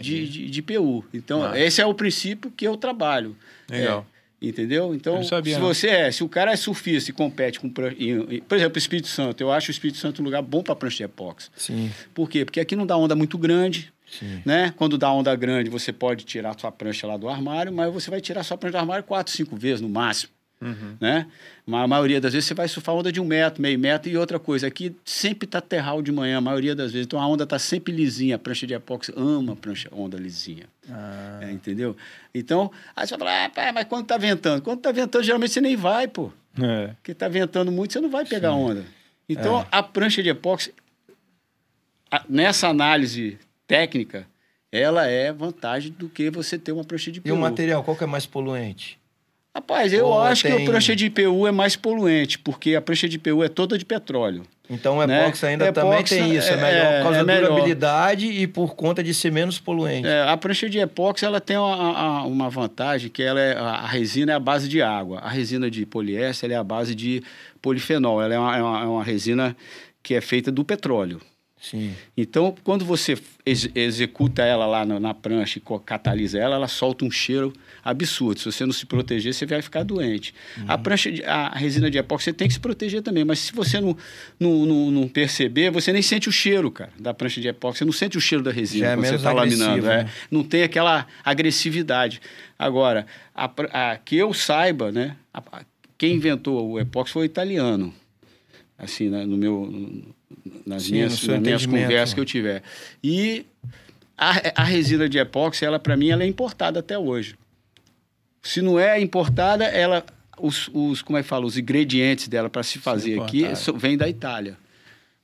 Speaker 3: de, de, de, PU. Então, ah. esse é o princípio que eu trabalho.
Speaker 1: Legal.
Speaker 3: É, Entendeu? Então, sabia, se você é, se o cara é surfista e compete com. Por exemplo, o Espírito Santo, eu acho o Espírito Santo um lugar bom para prancha de epóxi.
Speaker 1: Sim.
Speaker 3: Por quê? Porque aqui não dá onda muito grande. Sim. Né? Quando dá onda grande, você pode tirar sua prancha lá do armário, mas você vai tirar sua prancha do armário quatro, cinco vezes no máximo.
Speaker 1: Uhum.
Speaker 3: Né? Mas a maioria das vezes você vai surfar onda de um metro, meio metro e outra coisa. Aqui sempre tá terral de manhã, a maioria das vezes. Então a onda tá sempre lisinha. A prancha de epóxi ama a prancha, onda lisinha.
Speaker 1: Ah.
Speaker 3: É, entendeu? Então, aí você vai falar, ah, pai, mas quando tá ventando? Quando tá ventando, geralmente você nem vai, pô.
Speaker 1: É.
Speaker 3: Porque tá ventando muito, você não vai pegar Sim. onda. Então, é. a prancha de epóxi, a, nessa análise técnica, ela é vantagem do que você ter uma prancha de PU.
Speaker 4: E o material, qual que é mais poluente?
Speaker 3: Rapaz, eu acho tem... que a prancha de IPU é mais poluente, porque a prancha de IPU é toda de petróleo.
Speaker 4: Então o epóxi né? ainda epóxi também tem isso, é, melhor é, por causa é da durabilidade e por conta de ser menos poluente.
Speaker 3: É, a prancha de epóxi ela tem uma, uma vantagem que ela é, a resina é a base de água. A resina de poliéster é a base de polifenol. Ela é uma, é uma, é uma resina que é feita do petróleo.
Speaker 1: Sim.
Speaker 3: Então, quando você ex executa ela lá na, na, prancha e catalisa ela, ela solta um cheiro absurdo. Se você não se proteger, você vai ficar doente. Uhum. A prancha, de, a resina de epóxi, você tem que se proteger também. Mas se você não, não, não, não, perceber, você nem sente o cheiro, cara, da prancha de epóxi. Você não sente o cheiro da resina
Speaker 1: Já é
Speaker 3: quando você está laminando. É. Né? É. Não tem aquela agressividade. Agora, a, a, que eu saiba, né? A, quem inventou o epóxi foi o italiano. Assim, né, no meu nas Sim, minhas, nas minhas conversas que eu tiver. E a, a resina de epóxi, ela para mim, ela é importada até hoje. Se não é importada, ela os, os como é que fala, os ingredientes dela para se fazer Sim, aqui vem da Itália.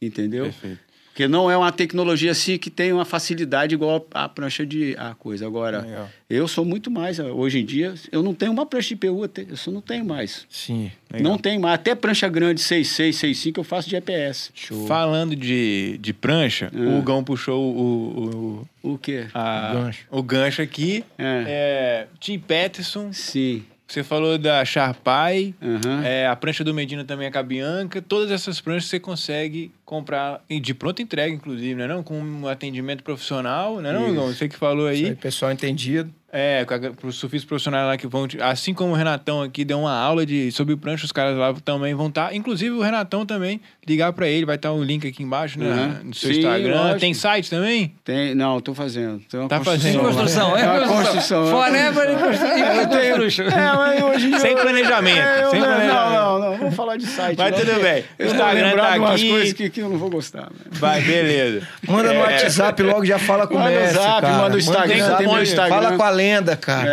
Speaker 3: Entendeu?
Speaker 1: Perfeito.
Speaker 3: Porque não é uma tecnologia assim que tem uma facilidade igual a prancha de a coisa. Agora, Legal. eu sou muito mais. Hoje em dia, eu não tenho uma prancha de PU, eu só não tenho mais.
Speaker 1: Sim.
Speaker 3: Legal. Não tem mais. Até prancha grande 6,6, 6,5 eu faço de GPS.
Speaker 1: Show. Falando de, de prancha, ah. o Gão puxou o.
Speaker 3: O, o quê?
Speaker 1: A, o gancho. O gancho aqui.
Speaker 3: É.
Speaker 1: é Tim Peterson.
Speaker 3: Sim.
Speaker 1: Você falou da Sharpai,
Speaker 3: uhum.
Speaker 1: é, a prancha do Medina também é Cabianca. Todas essas pranchas você consegue comprar de pronta entrega, inclusive, né? Não? Com um atendimento profissional, né? Não, não, Você que falou aí. Aí,
Speaker 4: pessoal entendido.
Speaker 1: É, para os surfistas profissionais lá que vão. Assim como o Renatão aqui deu uma aula de, sobre prancha, os caras lá também vão estar. Tá, inclusive o Renatão também, ligar para ele, vai estar o um link aqui embaixo, né? Uhum. No seu Sim, Instagram. Lógico. Tem site também?
Speaker 3: Tem, não, estou fazendo.
Speaker 1: Tá fazendo.
Speaker 2: Construção, é,
Speaker 3: é construção.
Speaker 2: Forever
Speaker 3: e construção. É, mas hoje
Speaker 1: Sem planejamento. É, sem planejamento.
Speaker 3: Não, não, não, vamos falar de site.
Speaker 1: Mas tudo bem.
Speaker 3: O Instagram tá aqui. umas coisas que, que eu não vou gostar. Né?
Speaker 1: Vai, beleza.
Speaker 4: Manda no é. WhatsApp logo, já fala com manda o Messi,
Speaker 3: zap,
Speaker 4: cara.
Speaker 3: Manda o Instagram, manda tem meu Instagram.
Speaker 4: Fala com a lenda, cara.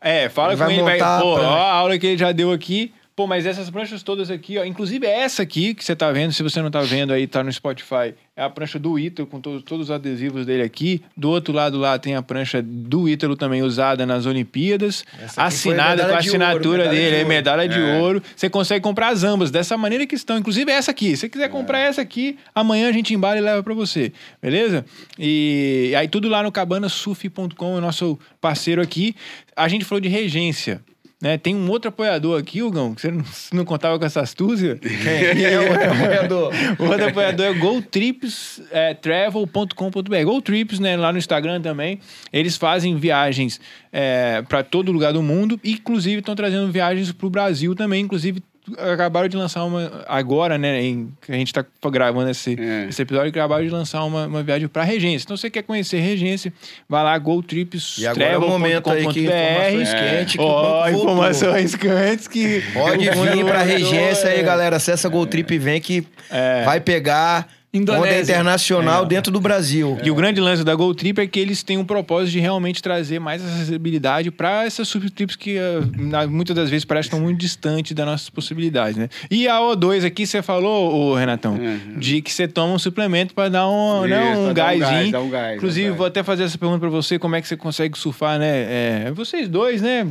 Speaker 3: É,
Speaker 1: é fala com ele, vai, pô, ó, a aula que ele já deu aqui. Pô, mas essas pranchas todas aqui, ó, inclusive essa aqui que você tá vendo, se você não tá vendo aí, tá no Spotify, é a prancha do Ítalo, com todos, todos os adesivos dele aqui. Do outro lado lá tem a prancha do Ítalo também usada nas Olimpíadas, assinada com a assinatura ouro, dele, é medalha de é. ouro. Você consegue comprar as ambas dessa maneira que estão, inclusive essa aqui. Se você quiser comprar é. essa aqui, amanhã a gente embala e leva para você, beleza? E aí tudo lá no cabanasurf.com, o nosso parceiro aqui. A gente falou de regência. Né? Tem um outro apoiador aqui, Hugão, que você não, não contava com essa astúcia.
Speaker 4: Quem é o outro apoiador?
Speaker 1: o outro apoiador é gotripstravel.com.br. É, GoTrips, né? Lá no Instagram também. Eles fazem viagens é, para todo lugar do mundo. Inclusive, estão trazendo viagens para o Brasil também. Inclusive, acabaram de lançar uma. Agora, né? Em, a gente tá gravando esse, é. esse episódio, acabaram de lançar uma, uma viagem para Regência. Então, você quer conhecer Regência, vai lá, GoTrips.
Speaker 4: E agora é o momento aí que informações
Speaker 1: é. quentes. Oh, informações quentes que.
Speaker 4: Pode vir para Regência aí, galera. Acessa GoTrip e vem que é. vai pegar Indonésia. Onda internacional é. dentro do Brasil.
Speaker 1: E o grande lance da Gold Trip é que eles têm um propósito de realmente trazer mais acessibilidade para essas subtrips que uh, muitas das vezes parecem muito distantes das nossas possibilidades, né? E a O2 aqui, você falou, ô, Renatão, uhum. de que você toma um suplemento para dar um, né, Isso, né, um gásinho. Um, um gás, Inclusive, um vou até fazer essa pergunta para você, como é que você consegue surfar, né? É, vocês dois, né?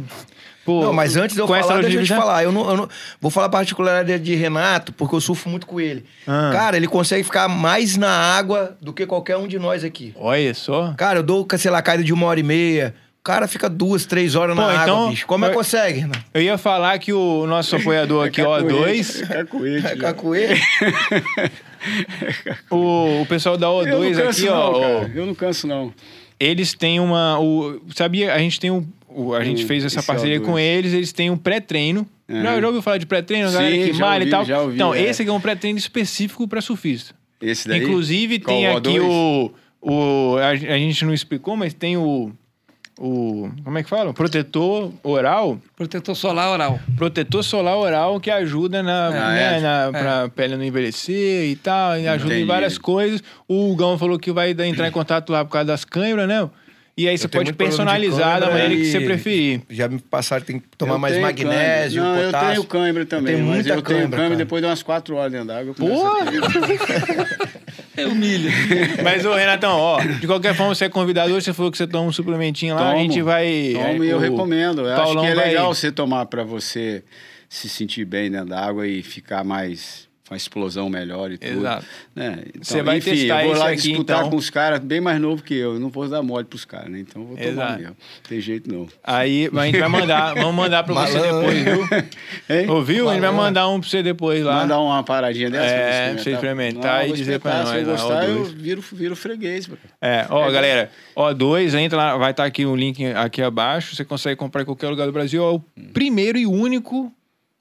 Speaker 4: Pô, não, mas antes de eu falar, deixa eu te falar. Eu não, eu não, vou falar a particularidade de Renato, porque eu surfo muito com ele. Ah. Cara, ele consegue ficar mais na água do que qualquer um de nós aqui.
Speaker 1: Olha só.
Speaker 4: Cara, eu dou, sei lá, caída de uma hora e meia. O cara fica duas, três horas Pô, na então, água, bicho. Como é que consegue, Renato?
Speaker 1: Eu ia falar que o nosso apoiador aqui, O2...
Speaker 3: É cacuete. É
Speaker 4: cacuete.
Speaker 1: o, o pessoal da O2 aqui,
Speaker 3: não,
Speaker 1: ó...
Speaker 3: Cara. Eu não canso, não.
Speaker 1: Eles têm uma... O, sabia, a gente tem um o, a gente hum, fez essa parceria com eles, eles têm um pré-treino. Uhum. Já, já ouviu falar de pré-treino? A galera que malha e tal. Ouvi, então, é. esse aqui é um pré-treino específico para surfista.
Speaker 3: Esse daí?
Speaker 1: Inclusive, Qual tem aqui o. o a, a, gente não explicou, mas tem o. O, como é que fala? Protetor oral.
Speaker 2: Protetor solar oral.
Speaker 1: Protetor solar oral que ajuda na, ah, né, é, na, é. pra pele não envelhecer e tal, e ajuda Entendi. em várias coisas. O Gão falou que vai entrar em contato lá por causa das câimbras, né? E aí você pode personalizar da maneira que você preferir.
Speaker 4: Já me passaram, tem que tomar eu mais magnésio,
Speaker 3: Não,
Speaker 4: potássio.
Speaker 3: eu tenho cãibra também. Eu tenho muita eu tenho cãibra depois de umas quatro horas dentro d'água.
Speaker 1: Porra!
Speaker 2: é humilha.
Speaker 1: Mas, ô, Renatão, ó, de qualquer forma, você é convidado hoje, você falou que você toma um suplementinho lá, Tomo, a gente vai...
Speaker 3: Tomo é, e eu recomendo. Eu acho que é legal vai... você tomar para você se sentir bem dentro d'água e ficar mais uma explosão melhor e tudo. Exato. Né? Então,
Speaker 1: Você vai enfim, testar
Speaker 3: eu vou lá
Speaker 1: aqui,
Speaker 3: disputar
Speaker 1: então...
Speaker 3: com os caras bem mais novos que eu. Eu não vou dar mole pros caras, né? Então eu vou tomar Exato. mesmo. Não tem jeito não.
Speaker 1: Aí a gente vai mandar, vamos mandar pra você depois, viu? Hein? Ouviu? A gente vai mandar um pra você depois lá.
Speaker 3: Mandar uma paradinha dessa
Speaker 1: é, pra você experimentar não, e dizer pra nós. Se
Speaker 3: eu gostar, eu viro, viro freguês.
Speaker 1: É, ó, é, galera, ó, dois, entra lá, vai estar tá aqui o link aqui abaixo. Você consegue comprar em qualquer lugar do Brasil. É o hum. primeiro e único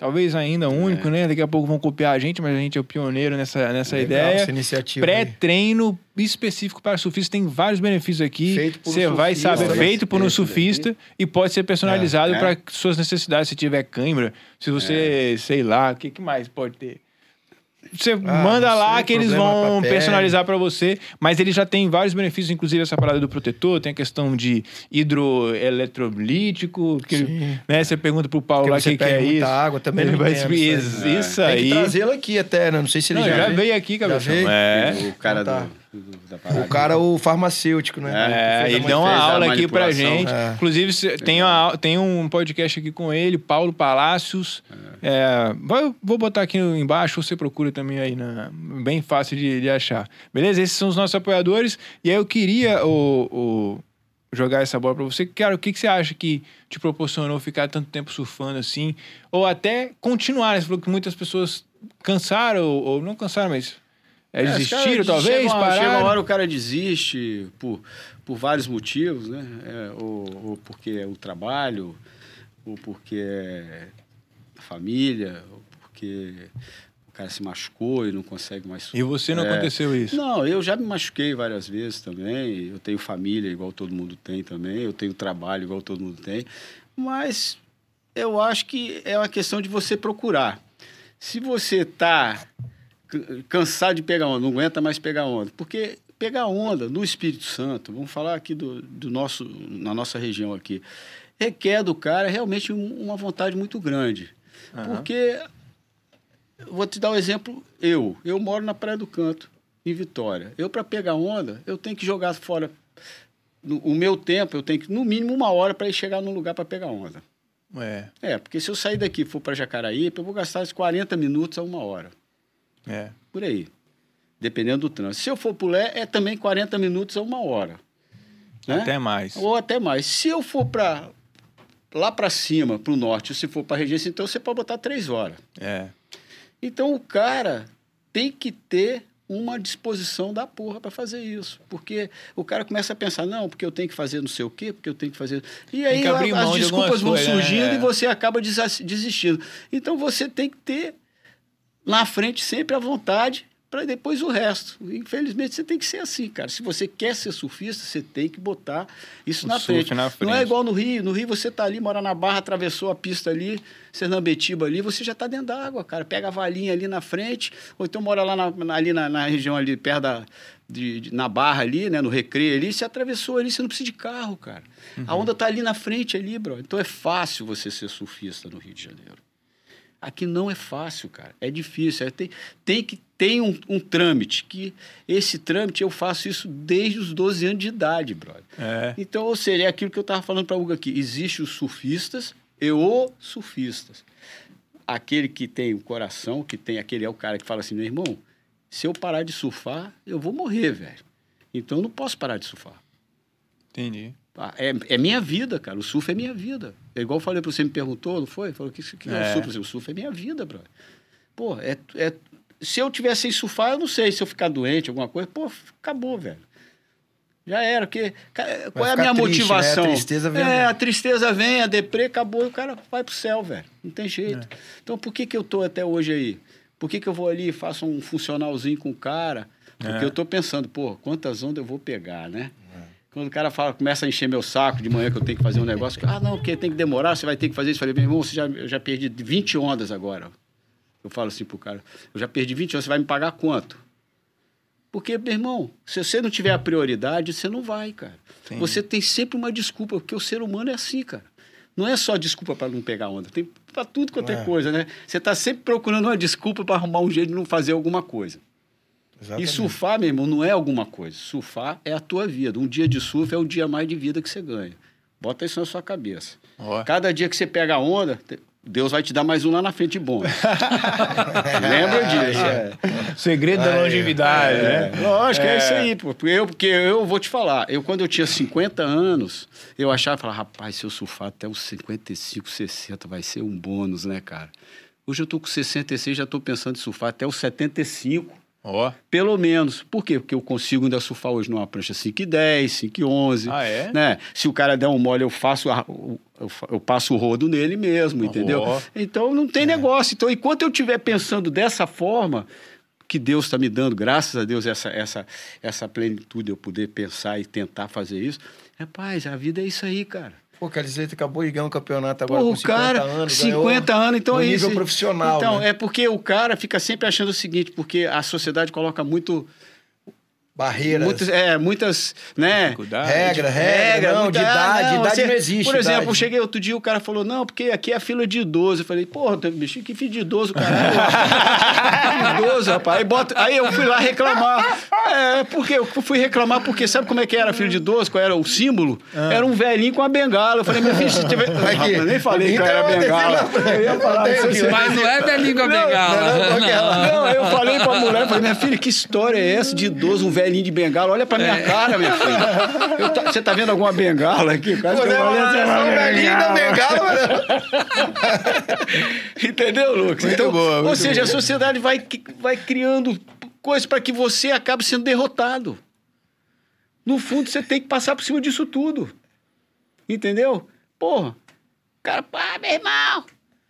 Speaker 1: Talvez ainda único, é. né? Daqui a pouco vão copiar a gente, mas a gente é o pioneiro nessa, nessa Legal, ideia. Essa
Speaker 4: iniciativa.
Speaker 1: Pré-treino específico para surfista, tem vários benefícios aqui. Você um vai saber, feito por um surfista e pode ser personalizado é, é. para suas necessidades. Se tiver câimbra, se você, é. sei lá, o que, que mais pode ter? Você ah, manda lá sei, que eles vão personalizar para você, mas ele já tem vários benefícios, inclusive essa parada do protetor, tem a questão de hidroeletrolítico, que né, você pergunta pro Paulo lá o que, que é isso.
Speaker 4: água também
Speaker 1: ele vai isso, isso, isso aí. Tem que
Speaker 4: trazê-lo aqui até, né? Não sei se ele
Speaker 1: não,
Speaker 4: já,
Speaker 1: já veio aqui, cabeção.
Speaker 3: É. O cara então tá. do
Speaker 4: o cara, o farmacêutico,
Speaker 1: né? É, ele deu uma aula aqui pra gente. É. Inclusive, tem, uma, tem um podcast aqui com ele, Paulo Palácios. É. É, vou botar aqui embaixo, você procura também aí, na, bem fácil de, de achar. Beleza? Esses são os nossos apoiadores. E aí eu queria o, o jogar essa bola para você. Cara, o que, que você acha que te proporcionou ficar tanto tempo surfando assim? Ou até continuar, né? Você falou que muitas pessoas cansaram, ou, ou não cansaram, mas é, desistiram, talvez?
Speaker 3: Chega uma, chega uma hora o cara desiste por, por vários motivos, né? É, ou, ou, porque é o trabalho, ou porque é a família, ou porque o cara se machucou e não consegue mais...
Speaker 1: E você não é, aconteceu isso?
Speaker 3: Não, eu já me machuquei várias vezes também. Eu tenho família igual todo mundo tem também. Eu tenho trabalho igual todo mundo tem. Mas eu acho que é uma questão de você procurar. Se você está cansar de pegar onda, não aguenta mais pegar onda. Porque pegar onda no Espírito Santo, vamos falar aqui do, do nosso, na nossa região aqui, requer do cara realmente uma vontade muito grande. Uhum. Porque, vou te dar um exemplo, eu, eu moro na Praia do Canto, em Vitória. Eu, para pegar onda, eu tenho que jogar fora no, o meu tempo, eu tenho que, no mínimo, uma hora para ir chegar num lugar para pegar onda.
Speaker 1: É.
Speaker 3: É, porque se eu sair daqui e for para Jacaraí, eu vou gastar 40 minutos a uma hora.
Speaker 1: É.
Speaker 3: Por aí. Dependendo do trânsito. Se eu for para Lé, é também 40 minutos a uma hora. Né?
Speaker 1: Até mais.
Speaker 3: Ou até mais. Se eu for para lá para cima, para o norte, se for para regência, então você pode botar três horas.
Speaker 1: É.
Speaker 3: Então o cara tem que ter uma disposição da porra para fazer isso. Porque o cara começa a pensar, não, porque eu tenho que fazer não sei o quê, porque eu tenho que fazer. E aí as desculpas vão surgindo né? e você acaba desistindo. Então você tem que ter na frente sempre a vontade para depois o resto. Infelizmente, você tem que ser assim, cara. Se você quer ser surfista, você tem que botar isso na frente. na frente. Não é igual no Rio. No Rio, você tá ali, mora na Barra, atravessou a pista ali, Sernambetiba ali, você já tá dentro da água, cara. Pega a valinha ali na frente, ou então mora lá na, ali na, na, região ali, perto da... De, de, na Barra ali, né, no Recreio ali, você atravessou ali, você não precisa de carro, cara. Uhum. A onda tá ali na frente ali, bro. Então é fácil você ser surfista no Rio de Janeiro. Aqui não é fácil, cara. É difícil. É, tem, tem que ter um, um, trâmite, que esse trâmite eu faço isso desde os 12 anos de idade, brother. É. Então, ou seja, é aquilo que eu estava falando para o Hugo aqui. Existem os surfistas e os surfistas. Aquele que tem o coração, que tem aquele é o cara que fala assim, meu irmão, se eu parar de surfar, eu vou morrer, velho. Então eu não posso parar de surfar.
Speaker 1: Entendi.
Speaker 3: Ah, é, é minha vida, cara. O surf é minha vida. É igual eu falei para você, me perguntou, não foi? Falou, o que, que é. é o surf? O surf é minha vida, brother. Pô, é, é, se eu tivesse sem surfar, eu não sei se eu ficar doente, alguma coisa. Pô, acabou, velho. Já era, porque qual é a minha triste, motivação? Né? A tristeza vem. É, a tristeza vem, a deprê acabou e o cara vai pro céu, velho. Não tem jeito. É. Então por que, que eu tô até hoje aí? Por que, que eu vou ali e faço um funcionalzinho com o cara? Porque é. eu tô pensando, pô, quantas ondas eu vou pegar, né? Quando o cara fala, começa a encher meu saco de manhã que eu tenho que fazer um negócio, ah, não, porque tem que demorar, você vai ter que fazer isso. Eu falei, meu irmão, você já, eu já perdi 20 ondas agora. Eu falo assim pro cara, eu já perdi 20 ondas, você vai me pagar quanto? Porque, meu irmão, se você não tiver a prioridade, você não vai, cara. Sim. Você tem sempre uma desculpa, porque o ser humano é assim, cara. Não é só desculpa para não pegar onda, tem para tudo quanto é. é coisa, né? Você está sempre procurando uma desculpa para arrumar um jeito de não fazer alguma coisa. Exatamente. E surfar, meu irmão, não é alguma coisa. Surfar é a tua vida. Um dia de surf é um dia mais de vida que você ganha. Bota isso na sua cabeça. Oh. Cada dia que você pega a onda, Deus vai te dar mais um lá na frente bom. Lembra disso. É.
Speaker 1: Segredo da longevidade,
Speaker 3: é. né? Lógico, é. é isso aí. Porque eu, porque eu vou te falar, eu quando eu tinha 50 anos, eu achava, falava, rapaz, se eu surfar até os 55, 60, vai ser um bônus, né, cara? Hoje eu tô com 66, já tô pensando em surfar até os 75.
Speaker 1: Oh.
Speaker 3: Pelo menos. Por quê? Porque eu consigo ainda surfar hoje numa prancha 5 e 10, 5 e 11.
Speaker 1: Ah, é?
Speaker 3: Né? Se o cara der um mole, eu faço a, eu, eu, passo o rodo nele mesmo, entendeu? Oh. Então não tem é. negócio. Então, enquanto eu estiver pensando dessa forma, que Deus está me dando, graças a Deus, essa, essa, essa plenitude de eu poder pensar e tentar fazer isso, rapaz, a vida é isso aí, cara.
Speaker 4: Pô, que acabou de ganhar um campeonato agora
Speaker 3: Pô, com 50 cara, anos. 50 anos, então é
Speaker 4: nível isso. profissional.
Speaker 3: Então,
Speaker 4: né?
Speaker 3: é porque o cara fica sempre achando o seguinte, porque a sociedade coloca muito
Speaker 4: barreiras.
Speaker 3: Muitas, é, muitas, né?
Speaker 4: Regra, regra, regra não, muita, de idade, ah, não, idade você, não existe.
Speaker 3: Por exemplo,
Speaker 4: idade.
Speaker 3: cheguei outro dia, o cara falou, não, porque aqui é a fila de idoso. Eu falei, porra, bicho, que fila de idoso, cara? idoso, rapaz. Aí, bota, aí eu fui lá reclamar. É, porque eu fui reclamar, porque sabe como é que era fila de idoso? Qual era o símbolo? Ah. Era um velhinho com a bengala. Eu falei, meu filho, se tiver... Aqui. Eu nem falei que era bengala. Eu ia falar,
Speaker 2: não Mas não é velhinho com a bengala.
Speaker 3: Não, não, não, eu falei pra mulher, falei, minha filha, que história é essa de idoso, um velho velhinho de bengala, olha pra minha é. cara, minha filha. Tá, você tá vendo alguma bengala aqui? Quase Pô, que eu falei,
Speaker 4: uma velhinho da bengala.
Speaker 3: Entendeu, Lucas? Muito então, boa, ou seja, boa. a sociedade vai, vai criando coisas para que você acabe sendo derrotado. No fundo, você tem que passar por cima disso tudo. Entendeu? Porra, cara, pá, meu irmão.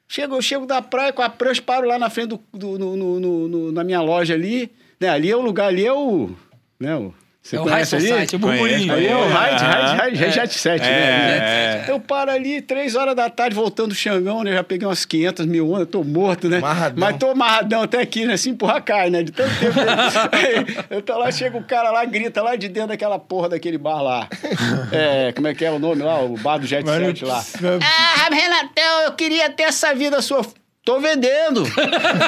Speaker 3: Chego, eu chego da praia com a prancha, paro lá na frente do, do no, no, no, na minha loja ali. Né? Ali é o lugar, ali é o né?
Speaker 2: Você é o High Society, o burburinho.
Speaker 3: Aí é o High, High, High Jet 7, né? Eu paro ali, três horas da tarde, voltando do Xangão, né? Já peguei umas 500 mil ondas, tô morto, né? Amarradão. Mas tô amarradão até aqui, né? Assim, empurrar cai, né? De tanto tempo. eu tô lá, chega o cara lá, grita lá de dentro daquela porra daquele bar lá. É, como é que é o nome lá? O bar do Jet 7 lá. Ah, Renatão, eu queria ter essa vida sua. Tô vendendo.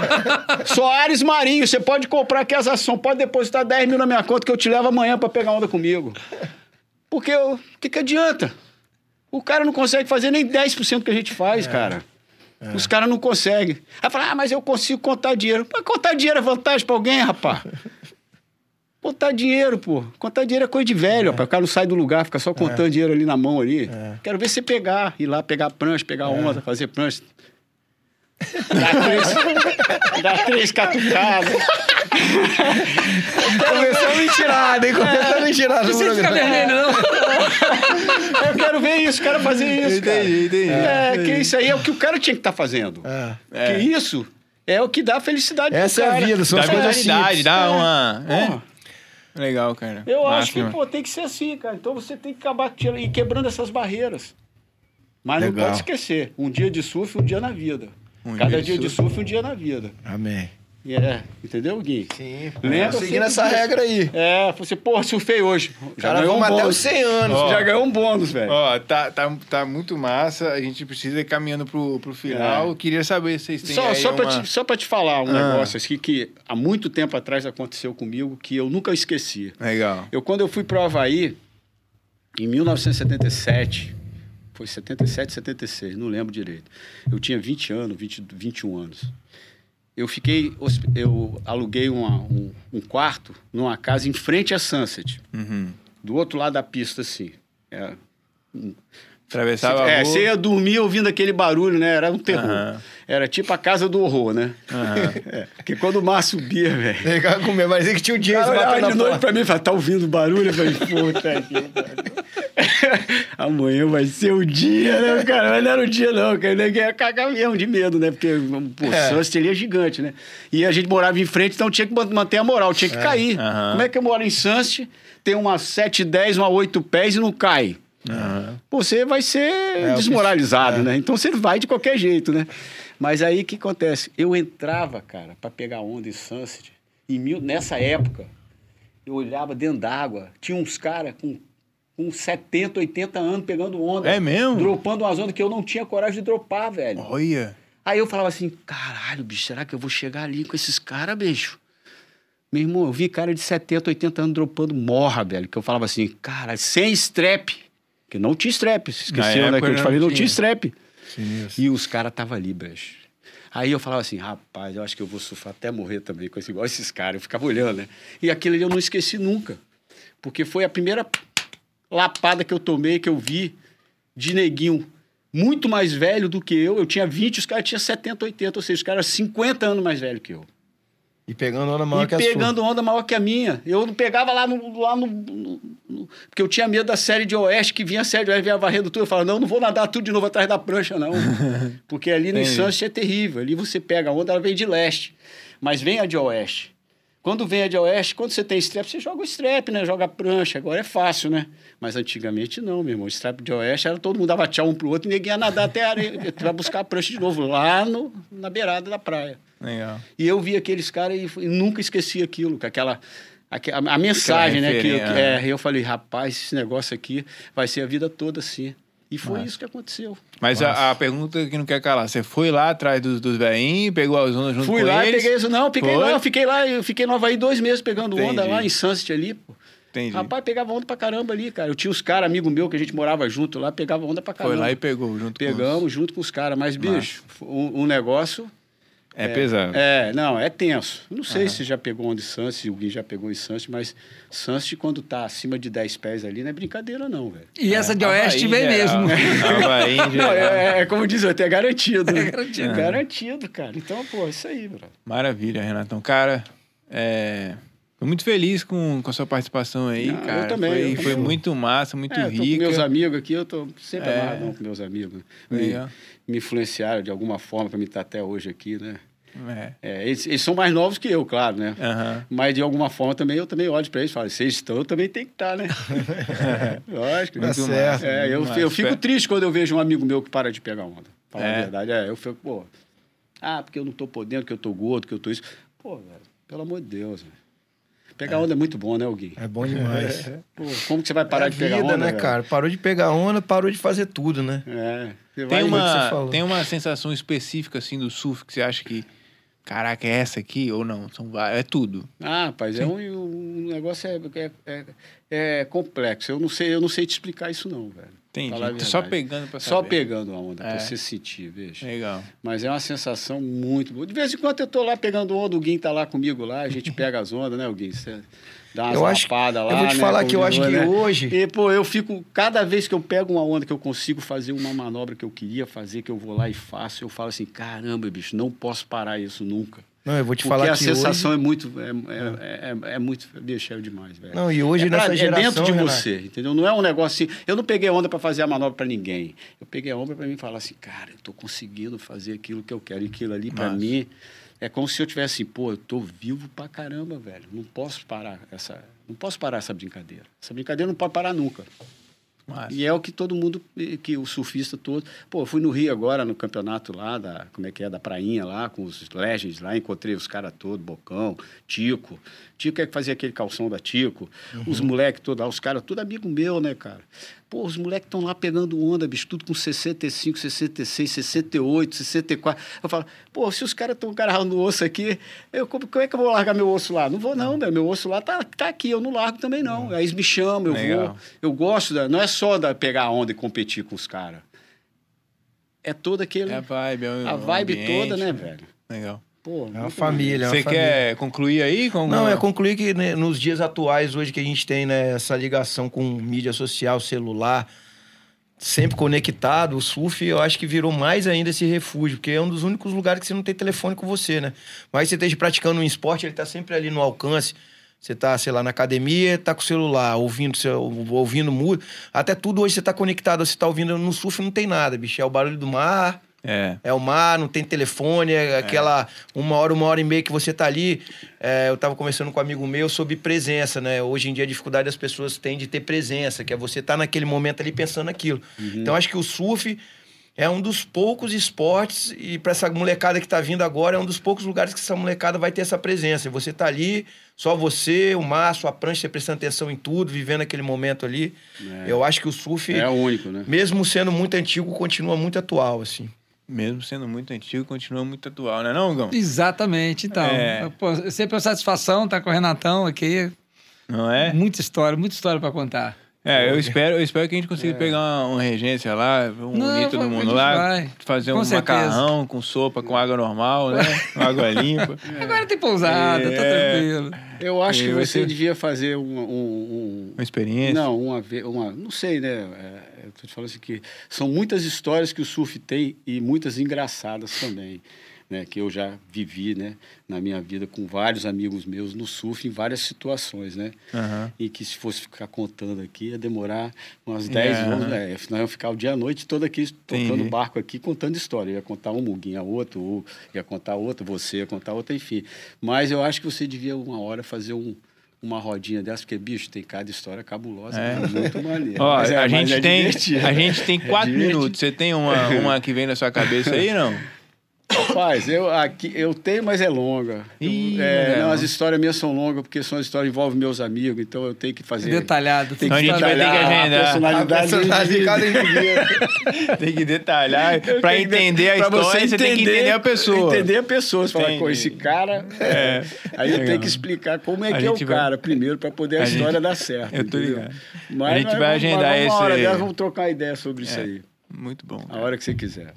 Speaker 3: Soares Marinho, você pode comprar aqui as ações, pode depositar 10 mil na minha conta que eu te levo amanhã para pegar onda comigo. Porque o que, que adianta? O cara não consegue fazer nem 10% do que a gente faz, é. cara. É. Os caras não conseguem. Aí fala, ah, mas eu consigo contar dinheiro. Mas contar dinheiro é vantagem para alguém, rapaz. Contar dinheiro, pô. Contar dinheiro é coisa de velho, é. rapaz. O cara não sai do lugar, fica só contando é. dinheiro ali na mão ali. É. Quero ver você pegar, ir lá pegar prancha, pegar é. onda, fazer prancha. Dá três, dá três catucadas.
Speaker 4: Começou a mentirada, hein? Começou a mentirada. Não
Speaker 2: precisa ficar vermelho, não.
Speaker 3: Eu quero ver isso, quero fazer isso. Entendi, entendi. É, entendi. que isso aí é o que o cara tinha que estar tá fazendo. É. Que isso é o que dá felicidade
Speaker 4: Essa é a vida, são
Speaker 1: as coisas dá uma... É. Legal, cara.
Speaker 3: Eu Máxima. acho que pô, tem que ser assim, cara. Então você tem que acabar e quebrando essas barreiras. Mas Legal. não pode esquecer: um dia de surf, um dia na vida. Um Cada dia, de, surf, um dia na vida.
Speaker 4: Amém.
Speaker 3: É, entendeu, Gui?
Speaker 4: Sim. Lembra? Seguindo essa regra aí.
Speaker 3: É, você, pô, surfei hoje.
Speaker 4: Já Cara, ganhou um até os 100 anos.
Speaker 3: Ó, já ganhou um bônus, velho.
Speaker 1: Ó, tá, tá, tá muito massa. A gente precisa ir caminhando pro, pro final. É. Queria saber se vocês têm
Speaker 3: só, só,
Speaker 1: uma...
Speaker 3: pra te, só pra te falar um ah. negócio aqui que há muito tempo atrás aconteceu comigo que eu nunca esqueci.
Speaker 1: Legal.
Speaker 3: Eu, quando eu fui pro Havaí, em 1977, foi 77, 76, não lembro direito. Eu tinha 20 anos, 20, 21 anos eu fiquei, eu aluguei uma, um, um, quarto numa casa em frente a Sunset, uhum. do outro lado da pista, assim. É,
Speaker 1: Atravessava
Speaker 3: É, você ia dormir ouvindo aquele barulho, né? Era um terror. Uhum. Era tipo a casa do horror, né? Uhum. é, porque quando o mar subia, velho...
Speaker 4: Ficava com medo, mas é que tinha um dia... Cara,
Speaker 3: de noite pra mim, falava, tá ouvindo barulho? Eu falei, puta aqui, Amanhã vai ser o dia, né, cara? Mas não era o dia, não, cara. Ninguém ia cagar mesmo de medo, né? Porque, pô, é. É gigante, né? E a gente morava em frente, então tinha que manter a moral, tinha que é. cair. Uhum. Como é que eu moro em Sunset, tem uma 7, 10, uma 8 pés e não cai? Uhum. Você vai ser é, desmoralizado, é. né? Então você vai de qualquer jeito, né? Mas aí o que acontece? Eu entrava, cara, para pegar onda em Sunset, e mil, nessa época, eu olhava dentro d'água, tinha uns caras com, com 70, 80 anos pegando onda.
Speaker 1: É mesmo?
Speaker 3: Dropando umas ondas que eu não tinha coragem de dropar, velho.
Speaker 1: Olha.
Speaker 3: Aí eu falava assim, caralho, bicho, será que eu vou chegar ali com esses caras, bicho? Meu irmão, eu vi cara de 70, 80 anos dropando morra, velho. Que eu falava assim, cara, sem strap. Que não tinha strap. Esqueceu, né? Que eu te falei, não tinha, tinha e os caras estavam ali, brecho. Aí eu falava assim, rapaz, eu acho que eu vou surfar até morrer também com esse, igual esses caras. Eu ficava olhando, né? E aquilo ali eu não esqueci nunca. Porque foi a primeira lapada que eu tomei, que eu vi de neguinho muito mais velho do que eu. Eu tinha 20, os caras tinham 70, 80, ou seja, os caras 50 anos mais velho que eu.
Speaker 4: E pegando onda maior
Speaker 3: e
Speaker 4: que a
Speaker 3: sua. E pegando onda maior que a minha. Eu não pegava lá no, lá no, no, no, Porque eu tinha medo da série de oeste, que vinha a série de oeste, vinha varrendo tudo. Eu falava, não, não vou nadar tudo de novo atrás da prancha, não. porque ali no Sunset é terrível. Ali você pega a onda, ela vem de leste. Mas vem a de oeste. Quando vem a de oeste, quando você tem strap, você joga o strap, né? Joga a prancha. Agora é fácil, né? Mas antigamente não, meu irmão. O strap de oeste era todo mundo dava tchau um pro outro e ninguém ia nadar até a areia. Vai buscar a prancha de novo, lá no, na beirada da praia.
Speaker 1: Legal.
Speaker 3: E eu vi aqueles caras e, e, nunca esqueci aquilo, com aquela. A, a, a mensagem, né? Que, que, é, eu falei, rapaz, esse negócio aqui vai ser a vida toda assim. E foi Nossa. isso que aconteceu.
Speaker 1: Mas a, a, pergunta que não quer calar, você foi lá atrás dos, dos velhinhos, pegou as ondas junto
Speaker 3: Fui
Speaker 1: com
Speaker 3: lá,
Speaker 1: eles?
Speaker 3: peguei isso. Não, fiquei lá, eu fiquei lá, eu fiquei no Havaí dois meses pegando Entendi. onda lá em Sunset ali, pô.
Speaker 1: Entendi.
Speaker 3: Rapaz, pegava onda pra caramba ali, cara. Eu tinha os caras, amigo meu, que a gente morava junto lá, pegava onda pra caramba.
Speaker 1: Foi lá e pegou junto
Speaker 3: Pegamos com os... junto com os caras. Mas, bicho, um, um negócio
Speaker 1: é, é, pesado.
Speaker 3: É, não, é tenso. Não sei uhum. se já pegou onde Sunset, o Gui já pegou em Sunset, mas Sunset, quando tá acima de 10 pés ali, não é brincadeira, não, velho.
Speaker 2: E essa de Oeste vem mesmo.
Speaker 3: Havaí, não, é, é, como diz, até garantido. Né? É garantido. É. Garantido, cara. Então, pô, isso aí, bro.
Speaker 1: Maravilha, Renatão. Cara, é. Tô muito feliz com, com a sua participação aí, Não, cara.
Speaker 3: Eu também.
Speaker 1: Foi,
Speaker 3: eu
Speaker 1: foi muito massa, muito
Speaker 3: é,
Speaker 1: rica.
Speaker 3: Com meus amigos aqui, eu tô sempre é. amarradão com meus amigos. Me, me influenciaram de alguma forma para me estar até hoje aqui, né? É. É, eles, eles, são mais novos que eu, claro, né? Uhum. Mas de alguma forma também eu também olho para eles e falo, vocês estão, eu também tenho que estar, né? Lógico.
Speaker 4: Tá certo.
Speaker 3: É, eu, eu fico triste quando eu vejo um amigo meu que para de pegar onda. Falar é. a verdade. É, eu fico, pô, ah, porque eu não tô podendo, que eu tô gordo, que eu tô isso. Pô, velho, pelo amor de Deus, velho. Pegar onda é muito bom, né, Gui?
Speaker 4: É bom demais.
Speaker 3: Pô, como que você vai parar é de vida, pegar onda,
Speaker 4: né,
Speaker 3: velho?
Speaker 4: cara? Parou de pegar onda, parou de fazer tudo, né?
Speaker 3: É.
Speaker 1: Tem uma, tem uma sensação específica, assim, do surf que você acha que Caraca, é essa aqui ou não? São várias, é tudo.
Speaker 3: Ah, rapaz, é um, um negócio é, é, é, é, complexo. Eu não sei, eu não sei te explicar isso não, velho.
Speaker 1: Entendi. Só pegando para
Speaker 3: Só pegando a onda, é. para você sentir, veja.
Speaker 1: Legal.
Speaker 3: Mas é uma sensação muito boa. De vez em quando eu tô lá pegando onda, o Guim tá lá comigo lá, a gente pega as ondas, né, o Guim? Cê, Dá umas eu acho, lá,
Speaker 4: Eu vou te
Speaker 3: né,
Speaker 4: falar que eu acho que né? hoje...
Speaker 3: E, pô, eu fico... Cada vez que eu pego uma onda que eu consigo fazer uma manobra que eu queria fazer, que eu vou lá e faço, eu falo assim, caramba, bicho, não posso parar isso nunca.
Speaker 4: Não, eu vou te
Speaker 3: Porque
Speaker 4: falar
Speaker 3: a sensação hoje... é muito, é, é, é, é, muito, bicho, é demais, velho.
Speaker 4: Não, e hoje
Speaker 3: é
Speaker 4: nessa pra, geração...
Speaker 3: É dentro de você, entendeu? Não é um negócio assim... Eu não peguei onda para fazer a manobra para ninguém. Eu peguei a onda para mim falar assim, cara, eu tô conseguindo fazer aquilo que eu quero. E aquilo ali, para mim, é como se eu tivesse assim, pô, eu tô vivo pra caramba, velho. Não posso parar essa... Não posso parar essa brincadeira. Essa brincadeira não pode parar nunca. Mas... E é o que todo mundo, que o surfista todo. Pô, fui no Rio agora, no campeonato lá, da, como é que é, da Prainha lá, com os Legends lá, encontrei os caras todos, Bocão, Tico. Tico é que fazia aquele calção da Tico. Uhum. Os moleques todos lá, os caras, tudo amigo meu, né, cara? Pô, os moleques estão lá pegando onda, bicho, tudo com 65, 66, 68, 64. Eu falo, pô, se os caras estão carregando no osso aqui, eu, como, como, é que eu vou largar meu osso lá? Não vou, não, meu, meu osso lá tá, tá aqui, eu não largo também, não. Aí eles me chamam, eu Legal. vou. Eu gosto, da, não é só da pegar onda e competir com os caras. É toda aquele.
Speaker 1: É a vibe, é
Speaker 3: a vibe ambiente, toda, né, velho?
Speaker 1: Legal.
Speaker 4: Pô, é uma família.
Speaker 1: Você quer concluir aí?
Speaker 4: Com Não, é concluir que né, nos dias atuais, hoje que a gente tem né, essa ligação com mídia social, celular, sempre conectado, o surf, eu acho que virou mais ainda esse refúgio, porque é um dos únicos lugares que você não tem telefone com você, né? Mas você esteja praticando um esporte, ele tá sempre ali no alcance. Você tá, sei lá, na academia, tá com o celular, ouvindo, ouvindo música. Até tudo hoje você tá conectado, você tá ouvindo no surf, não tem nada, bicho. É o barulho do mar,
Speaker 1: é.
Speaker 4: é o mar, não tem telefone, é aquela uma hora, uma hora e meia que você tá ali. É, eu tava conversando com um amigo meu sobre presença, né? Hoje em dia a dificuldade das pessoas tem de ter presença, que é você estar tá naquele momento ali pensando naquilo. Uhum. Então acho que o surf é um dos poucos esportes, e para essa molecada que tá vindo agora, é um dos poucos lugares que essa molecada vai ter essa presença. Você tá ali, só você, o mar, sua prancha, você prestando atenção em tudo, vivendo aquele momento ali. É. Eu acho que o surf.
Speaker 3: É único, né?
Speaker 4: Mesmo sendo muito antigo, continua muito atual, assim
Speaker 1: mesmo sendo muito antigo, continua muito atual, não é não, Gão?
Speaker 2: Exatamente, então. É... Pô, sempre uma satisfação estar com o Renatão aqui.
Speaker 1: Não é?
Speaker 2: Muita história, muita história para contar.
Speaker 1: É, eu espero, eu espero que a gente consiga é. pegar uma, uma, regência lá, um bonito do mundo lá, vai. fazer com um certeza. macarrão com sopa, com água normal, né? com água limpa.
Speaker 2: É. Agora tem pousada, tá é. tá tranquilo.
Speaker 3: Eu acho que você devia fazer um, um, um,
Speaker 1: uma experiência.
Speaker 3: Não, uma, uma, não sei, né? É, eu tô te falando assim que são muitas histórias que o surf tem e muitas engraçadas também né, que eu já vivi né, na minha vida com vários amigos meus no surf em várias situações, né? Uhum. E que se fosse ficar contando aqui ia demorar umas 10 yeah. anos, né? Nós íamos ficar o dia e a noite toda aqui tocando barco aqui contando história. Eu ia contar um Muguinha outro, ia contar outro, você ia contar outro, enfim. Mas eu acho que você devia uma hora fazer um uma rodinha dessa, porque, bicho, tem cada história cabulosa, é. Muito maneiro.
Speaker 1: Ó, é, a, gente é tem, a gente tem quatro minutos. Você tem uma, uma que vem na sua cabeça aí, não?
Speaker 3: Rapaz, eu, aqui, eu tenho, mas é longa. Ih, é, não, as histórias minhas são longas, porque são histórias que envolvem meus amigos, então eu tenho que fazer.
Speaker 2: Detalhado.
Speaker 1: Tem que então a gente vai ter que agendar. A personalidade, a personalidade de Tem que detalhar. Para entender a história, você, você tem que entender a pessoa.
Speaker 3: Entender a pessoa. Você fala, com esse cara. É. Aí eu tenho que explicar como é a que é o vai... cara, primeiro, para poder a, a gente... história dar certo.
Speaker 1: Eu tô ligado. Mas, a gente vai agendar esse. Uma hora
Speaker 3: dessa, vamos trocar ideia sobre isso é. aí.
Speaker 1: Muito bom.
Speaker 3: A hora que você quiser.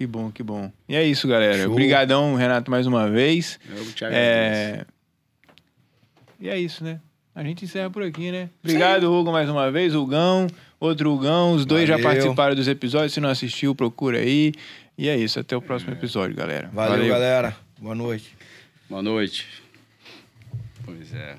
Speaker 1: Que bom, que bom. E é isso, galera. Show. Obrigadão, Renato, mais uma vez.
Speaker 3: Eu te é...
Speaker 1: E é isso, né? A gente encerra por aqui, né? Obrigado, Sim. Hugo, mais uma vez. Hugão, outro Hugão. Os dois Valeu. já participaram dos episódios. Se não assistiu, procura aí. E é isso. Até o próximo episódio, galera.
Speaker 4: Valeu, Valeu. galera. Boa noite.
Speaker 3: Boa noite. Pois é.